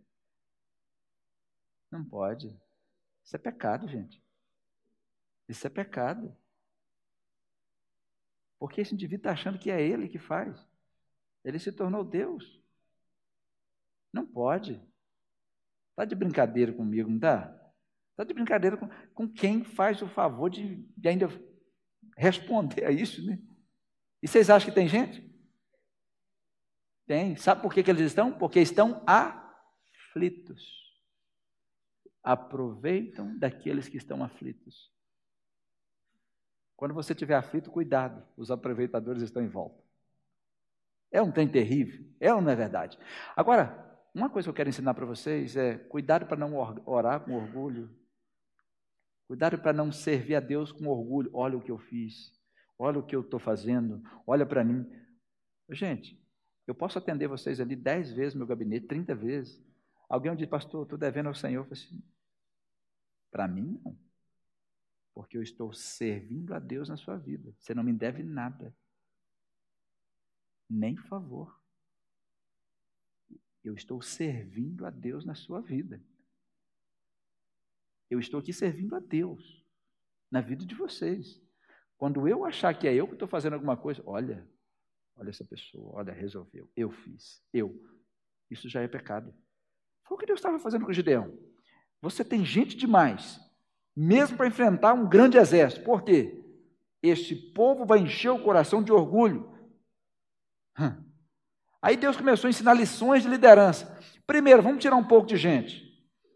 Não pode. Isso é pecado, gente. Isso é pecado. Porque esse indivíduo está achando que é ele que faz. Ele se tornou Deus. Não pode. Está de brincadeira comigo, não está? Está de brincadeira com, com quem faz o favor de, de ainda responder a isso, né? E vocês acham que tem gente? Tem. Sabe por que, que eles estão? Porque estão aflitos aproveitam daqueles que estão aflitos. Quando você estiver aflito, cuidado, os aproveitadores estão em volta. É um trem terrível, é ou não é verdade? Agora, uma coisa que eu quero ensinar para vocês é cuidado para não orar com orgulho. Cuidado para não servir a Deus com orgulho. Olha o que eu fiz, olha o que eu estou fazendo, olha para mim. Gente, eu posso atender vocês ali dez vezes no meu gabinete, trinta vezes. Alguém disse, pastor, estou devendo ao Senhor. Eu falei assim, para mim não. Porque eu estou servindo a Deus na sua vida. Você não me deve nada. Nem favor. Eu estou servindo a Deus na sua vida. Eu estou aqui servindo a Deus na vida de vocês. Quando eu achar que é eu que estou fazendo alguma coisa, olha, olha essa pessoa, olha, resolveu, eu fiz, eu. Isso já é pecado. Foi o que Deus estava fazendo com Gideão. Você tem gente demais, mesmo para enfrentar um grande exército. Por quê? Este povo vai encher o coração de orgulho. Aí Deus começou a ensinar lições de liderança. Primeiro, vamos tirar um pouco de gente.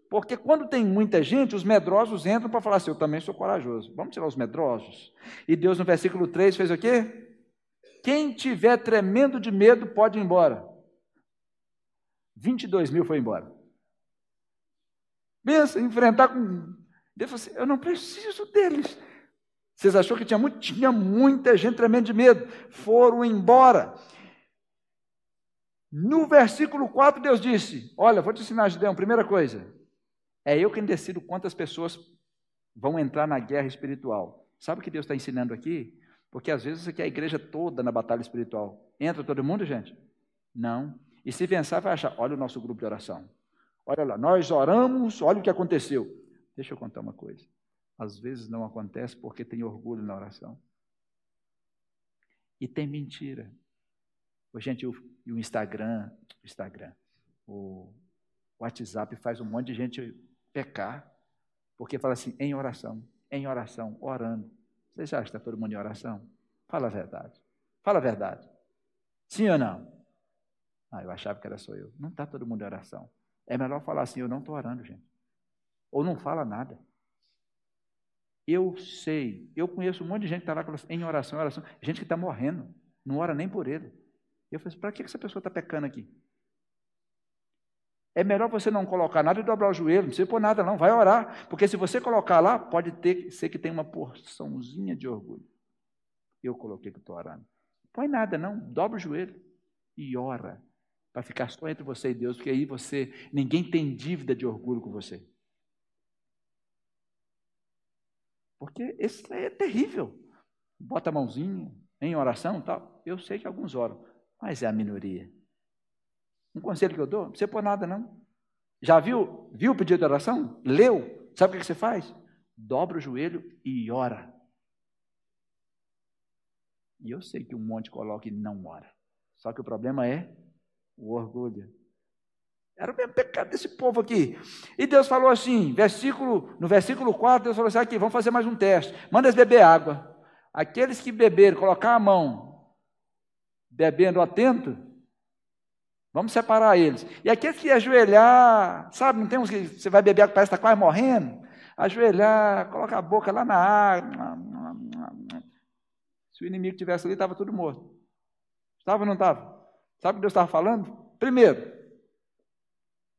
Porque quando tem muita gente, os medrosos entram para falar assim: Eu também sou corajoso. Vamos tirar os medrosos. E Deus, no versículo 3, fez o quê? Quem tiver tremendo de medo pode ir embora. 22 mil foi embora. Pensa, enfrentar com. Deus falou assim: Eu não preciso deles. Vocês achou que tinha, muito, tinha muita gente tremendo de medo. Foram embora. No versículo 4, Deus disse: Olha, vou te ensinar, Gideão, primeira coisa. É eu quem decido quantas pessoas vão entrar na guerra espiritual. Sabe o que Deus está ensinando aqui? Porque às vezes você quer a igreja toda na batalha espiritual. Entra todo mundo, gente? Não. E se pensar, vai achar: olha o nosso grupo de oração. Olha lá, nós oramos, olha o que aconteceu. Deixa eu contar uma coisa. Às vezes não acontece porque tem orgulho na oração. E tem mentira. Gente, o, o Instagram, o Instagram, o WhatsApp faz um monte de gente pecar, porque fala assim, em oração, em oração, orando. Vocês acham que está todo mundo em oração? Fala a verdade. Fala a verdade. Sim ou não? Ah, eu achava que era só eu. Não está todo mundo em oração. É melhor falar assim, eu não estou orando, gente. Ou não fala nada. Eu sei, eu conheço um monte de gente que está lá em oração, oração, gente que está morrendo, não ora nem por ele. Eu falei assim, para que essa pessoa está pecando aqui? É melhor você não colocar nada e dobrar o joelho, não precisa pôr nada não, vai orar. Porque se você colocar lá, pode ter, ser que tem uma porçãozinha de orgulho. Eu coloquei que estou orando. Põe nada não, dobra o joelho e ora. Para ficar só entre você e Deus, porque aí você, ninguém tem dívida de orgulho com você. Porque esse é terrível. Bota a mãozinha em oração tal. Eu sei que alguns oram, mas é a minoria. Um conselho que eu dou, não precisa pôr nada, não. Já viu, viu o pedido de oração? Leu? Sabe o que você faz? Dobra o joelho e ora. E eu sei que um monte coloca e não ora. Só que o problema é o orgulho. Era o mesmo pecado desse povo aqui. E Deus falou assim, versículo, no versículo 4, Deus falou assim: aqui, vamos fazer mais um teste. Manda eles beber água. Aqueles que beberam, colocar a mão, bebendo atento, Vamos separar eles. E aqueles que ajoelhar, sabe, não tem uns que você vai beber, parece que está quase morrendo. Ajoelhar, coloca a boca lá na água. Se o inimigo tivesse ali, estava tudo morto. Estava ou não estava? Sabe o que Deus estava falando? Primeiro,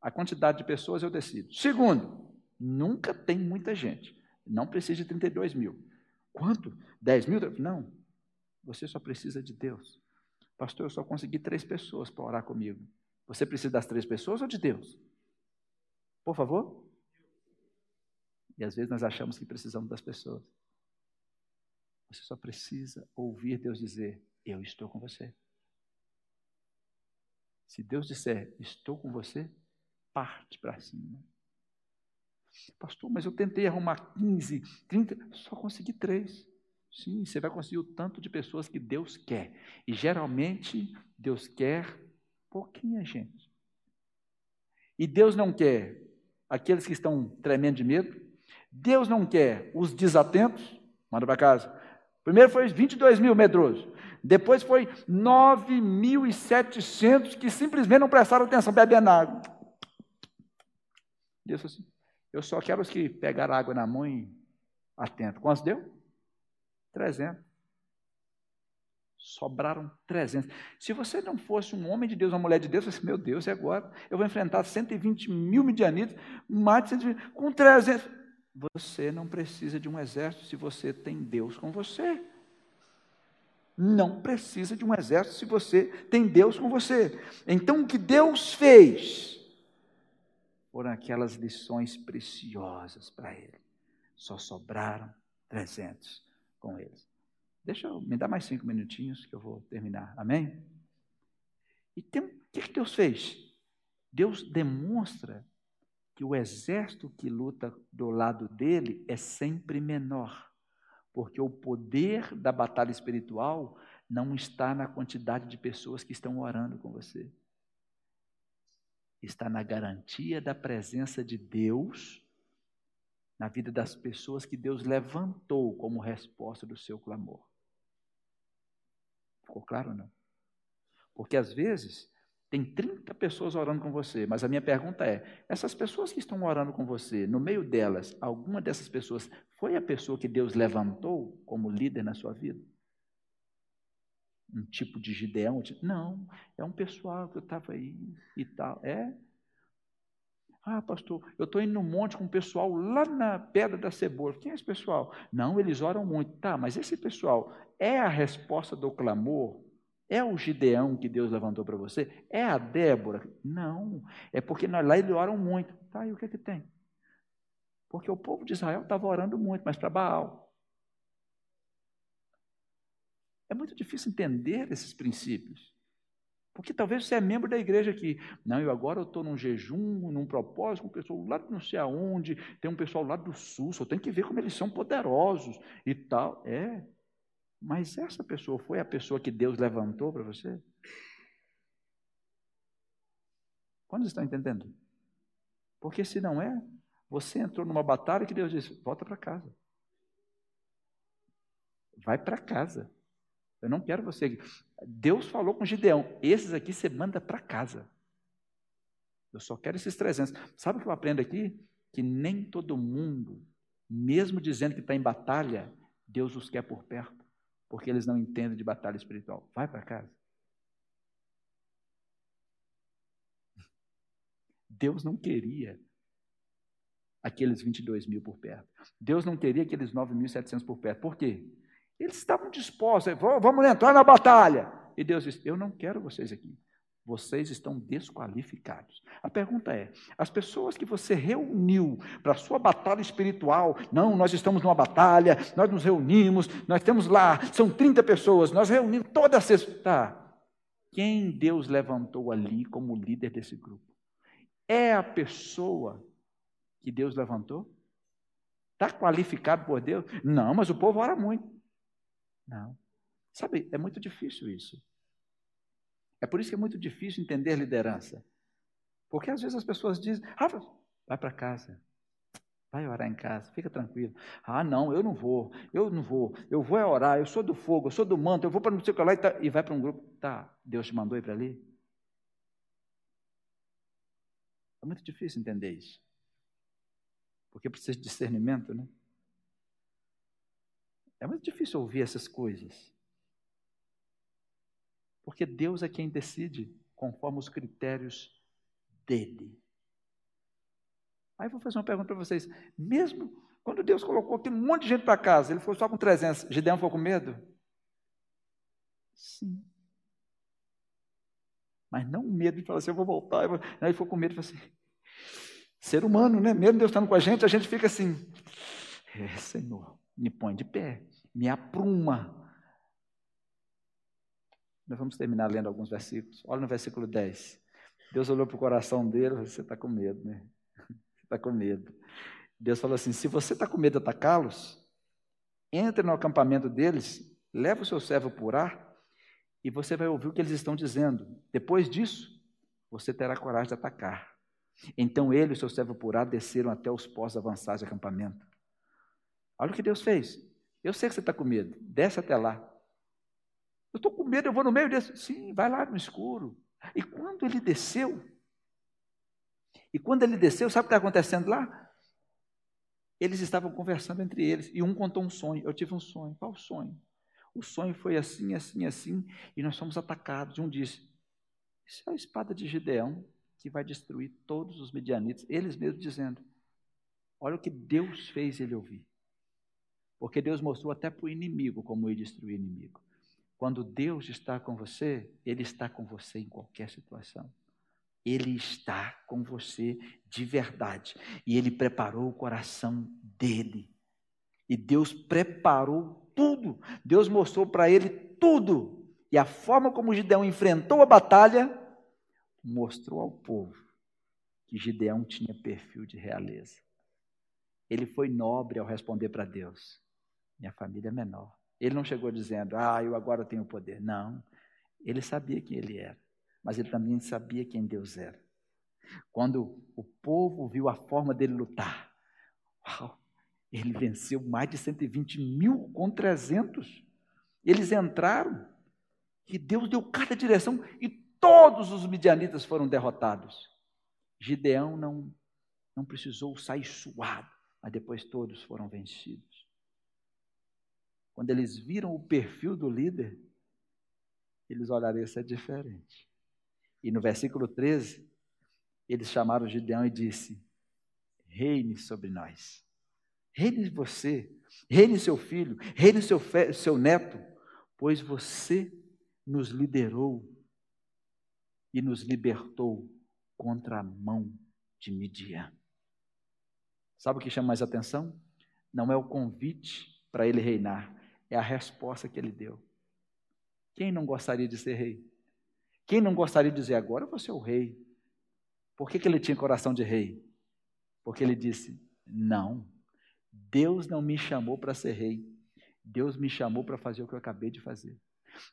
a quantidade de pessoas eu decido. Segundo, nunca tem muita gente. Não precisa de 32 mil. Quanto? 10 mil? Não. Você só precisa de Deus. Pastor, eu só consegui três pessoas para orar comigo. Você precisa das três pessoas ou de Deus? Por favor? E às vezes nós achamos que precisamos das pessoas. Você só precisa ouvir Deus dizer: Eu estou com você. Se Deus disser: Estou com você, parte para cima. Pastor, mas eu tentei arrumar 15, 30, só consegui três. Sim, você vai conseguir o tanto de pessoas que Deus quer. E geralmente Deus quer pouquinha gente. E Deus não quer aqueles que estão tremendo de medo. Deus não quer os desatentos. Manda para casa. Primeiro foi 22 mil medrosos. Depois foi 9.700 que simplesmente não prestaram atenção, bebendo água. Falou assim: Eu só quero os que pegaram água na mão e atento. Quantos deu? 300. Sobraram 300. Se você não fosse um homem de Deus, uma mulher de Deus, você assim, meu Deus, e agora? Eu vou enfrentar 120 mil midianitas, mais de 120, com 300. Você não precisa de um exército se você tem Deus com você. Não precisa de um exército se você tem Deus com você. Então, o que Deus fez? foram aquelas lições preciosas para ele. Só sobraram 300 com eles. Deixa eu, me dar mais cinco minutinhos que eu vou terminar. Amém? E tem, o que Deus fez? Deus demonstra que o exército que luta do lado dele é sempre menor, porque o poder da batalha espiritual não está na quantidade de pessoas que estão orando com você. Está na garantia da presença de Deus na vida das pessoas que Deus levantou como resposta do seu clamor. Ficou claro ou não? Porque às vezes tem 30 pessoas orando com você, mas a minha pergunta é: essas pessoas que estão orando com você, no meio delas, alguma dessas pessoas foi a pessoa que Deus levantou como líder na sua vida? Um tipo de Gideão? Não, é um pessoal que eu estava aí e tal. É. Ah, pastor, eu estou indo no monte com o pessoal lá na Pedra da Cebola. Quem é esse pessoal? Não, eles oram muito. Tá, mas esse pessoal é a resposta do clamor é o Gideão que Deus levantou para você? É a Débora? Não. É porque lá eles oram muito. Tá, e o que é que tem? Porque o povo de Israel estava orando muito, mas para Baal. É muito difícil entender esses princípios. Porque talvez você é membro da igreja aqui. Não, eu agora estou num jejum, num propósito, com um pessoal lá não sei aonde, tem um pessoal lá do sul, só tem que ver como eles são poderosos e tal. É, mas essa pessoa foi a pessoa que Deus levantou para você? Quando estão entendendo? Porque se não é, você entrou numa batalha que Deus disse: volta para casa. Vai para casa. Eu não quero você. Deus falou com Gideão: esses aqui você manda para casa. Eu só quero esses 300. Sabe o que eu aprendo aqui? Que nem todo mundo, mesmo dizendo que está em batalha, Deus os quer por perto porque eles não entendem de batalha espiritual. Vai para casa. Deus não queria aqueles 22 mil por perto. Deus não queria aqueles 9.700 por perto. Por quê? Eles estavam dispostos, vamos entrar na batalha. E Deus disse: Eu não quero vocês aqui vocês estão desqualificados. A pergunta é: as pessoas que você reuniu para a sua batalha espiritual, não, nós estamos numa batalha, nós nos reunimos, nós temos lá, são 30 pessoas, nós reunimos toda sexta. Tá. Quem Deus levantou ali como líder desse grupo? É a pessoa que Deus levantou? Está qualificado por Deus? Não, mas o povo ora muito. Não. Sabe, é muito difícil isso. É por isso que é muito difícil entender liderança. Porque às vezes as pessoas dizem, ah, vai para casa, vai orar em casa, fica tranquilo. Ah, não, eu não vou, eu não vou, eu vou é orar, eu sou do fogo, eu sou do manto, eu vou para o que lá e, tá, e vai para um grupo. Tá, Deus te mandou ir para ali? É muito difícil entender isso. Porque precisa de discernimento, né? É muito difícil ouvir essas coisas. Porque Deus é quem decide conforme os critérios dele. Aí vou fazer uma pergunta para vocês. Mesmo quando Deus colocou aqui um monte de gente para casa, ele foi só com 300, Gideão ficou com medo? Sim. Mas não medo de falar assim, eu vou voltar. Eu vou... Não, ele ficou com medo de falar assim, ser humano, né? Mesmo Deus estando com a gente, a gente fica assim, é, Senhor, me põe de pé, me apruma, nós vamos terminar lendo alguns versículos. Olha no versículo 10. Deus olhou para o coração dele Você está com medo, né? Você está com medo. Deus falou assim: Se você está com medo de atacá-los, entre no acampamento deles, leva o seu servo por ar e você vai ouvir o que eles estão dizendo. Depois disso, você terá coragem de atacar. Então ele e o seu servo por ar desceram até os postos avançados de acampamento. Olha o que Deus fez. Eu sei que você está com medo. Desce até lá. Eu estou com medo, eu vou no meio desse. Sim, vai lá no escuro. E quando ele desceu, e quando ele desceu, sabe o que está acontecendo lá? Eles estavam conversando entre eles, e um contou um sonho. Eu tive um sonho. Qual sonho? O sonho foi assim, assim, assim, e nós fomos atacados. Um disse: Isso é a espada de Gideão que vai destruir todos os medianitas. Eles mesmos dizendo: Olha o que Deus fez ele ouvir. Porque Deus mostrou até para o inimigo como ia destruir o inimigo. Quando Deus está com você, Ele está com você em qualquer situação. Ele está com você de verdade. E ele preparou o coração dele. E Deus preparou tudo. Deus mostrou para ele tudo. E a forma como Gideão enfrentou a batalha mostrou ao povo que Gideão tinha perfil de realeza. Ele foi nobre ao responder para Deus: Minha família é menor. Ele não chegou dizendo, ah, eu agora tenho poder. Não. Ele sabia quem ele era, mas ele também sabia quem Deus era. Quando o povo viu a forma dele lutar, uau, ele venceu mais de 120 mil com 300. Eles entraram e Deus deu cada direção e todos os midianitas foram derrotados. Gideão não, não precisou sair suado, mas depois todos foram vencidos. Quando eles viram o perfil do líder, eles olharam, isso é diferente. E no versículo 13, eles chamaram Gideão e disse: Reine sobre nós. Reine você, reine seu filho, reine seu, seu neto, pois você nos liderou e nos libertou contra a mão de Midian. Sabe o que chama mais atenção? Não é o convite para ele reinar, é a resposta que ele deu. Quem não gostaria de ser rei? Quem não gostaria de dizer agora vou ser o rei? Por que, que ele tinha coração de rei? Porque ele disse: Não, Deus não me chamou para ser rei. Deus me chamou para fazer o que eu acabei de fazer.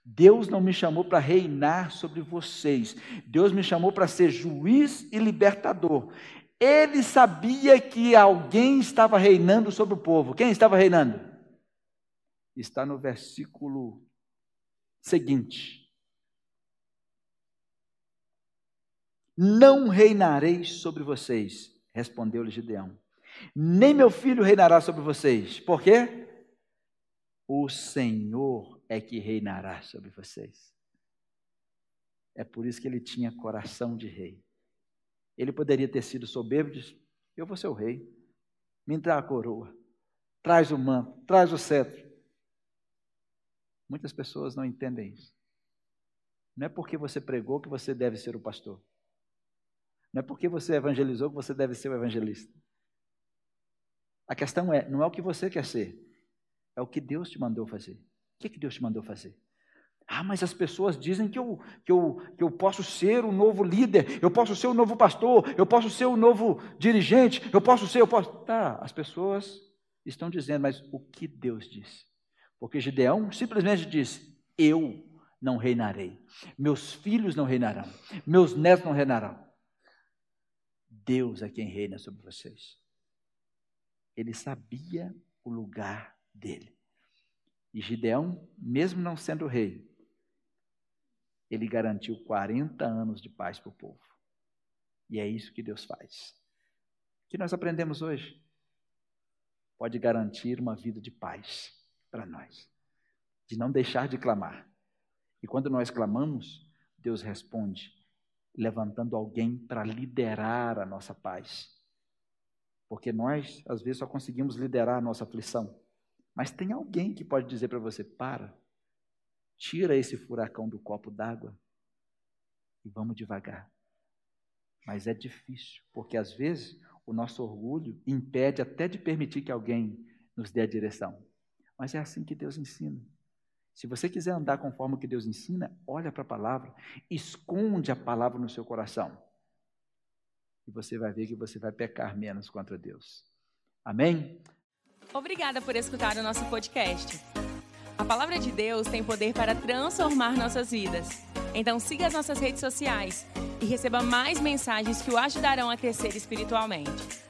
Deus não me chamou para reinar sobre vocês. Deus me chamou para ser juiz e libertador. Ele sabia que alguém estava reinando sobre o povo. Quem estava reinando? Está no versículo seguinte. Não reinarei sobre vocês, respondeu-lhe Gideão. Nem meu filho reinará sobre vocês. Por quê? O Senhor é que reinará sobre vocês. É por isso que ele tinha coração de rei. Ele poderia ter sido soberbo e disse: Eu vou ser o rei. Me dá a coroa. Traz o manto, traz o cetro. Muitas pessoas não entendem isso. Não é porque você pregou que você deve ser o pastor. Não é porque você evangelizou que você deve ser o evangelista. A questão é, não é o que você quer ser, é o que Deus te mandou fazer. O que, que Deus te mandou fazer? Ah, mas as pessoas dizem que eu, que, eu, que eu posso ser o novo líder, eu posso ser o novo pastor, eu posso ser o novo dirigente, eu posso ser, eu posso. Tá, as pessoas estão dizendo, mas o que Deus disse? Porque Gideão simplesmente disse: Eu não reinarei, meus filhos não reinarão, meus netos não reinarão. Deus é quem reina sobre vocês. Ele sabia o lugar dele. E Gideão, mesmo não sendo rei, ele garantiu 40 anos de paz para o povo. E é isso que Deus faz. O que nós aprendemos hoje? Pode garantir uma vida de paz para nós, de não deixar de clamar. E quando nós clamamos, Deus responde, levantando alguém para liderar a nossa paz. Porque nós, às vezes, só conseguimos liderar a nossa aflição. Mas tem alguém que pode dizer para você: para, tira esse furacão do copo d'água e vamos devagar. Mas é difícil, porque às vezes o nosso orgulho impede até de permitir que alguém nos dê a direção. Mas é assim que Deus ensina. Se você quiser andar conforme o que Deus ensina, olha para a palavra, esconde a palavra no seu coração. E você vai ver que você vai pecar menos contra Deus. Amém? Obrigada por escutar o nosso podcast. A palavra de Deus tem poder para transformar nossas vidas. Então siga as nossas redes sociais e receba mais mensagens que o ajudarão a crescer espiritualmente.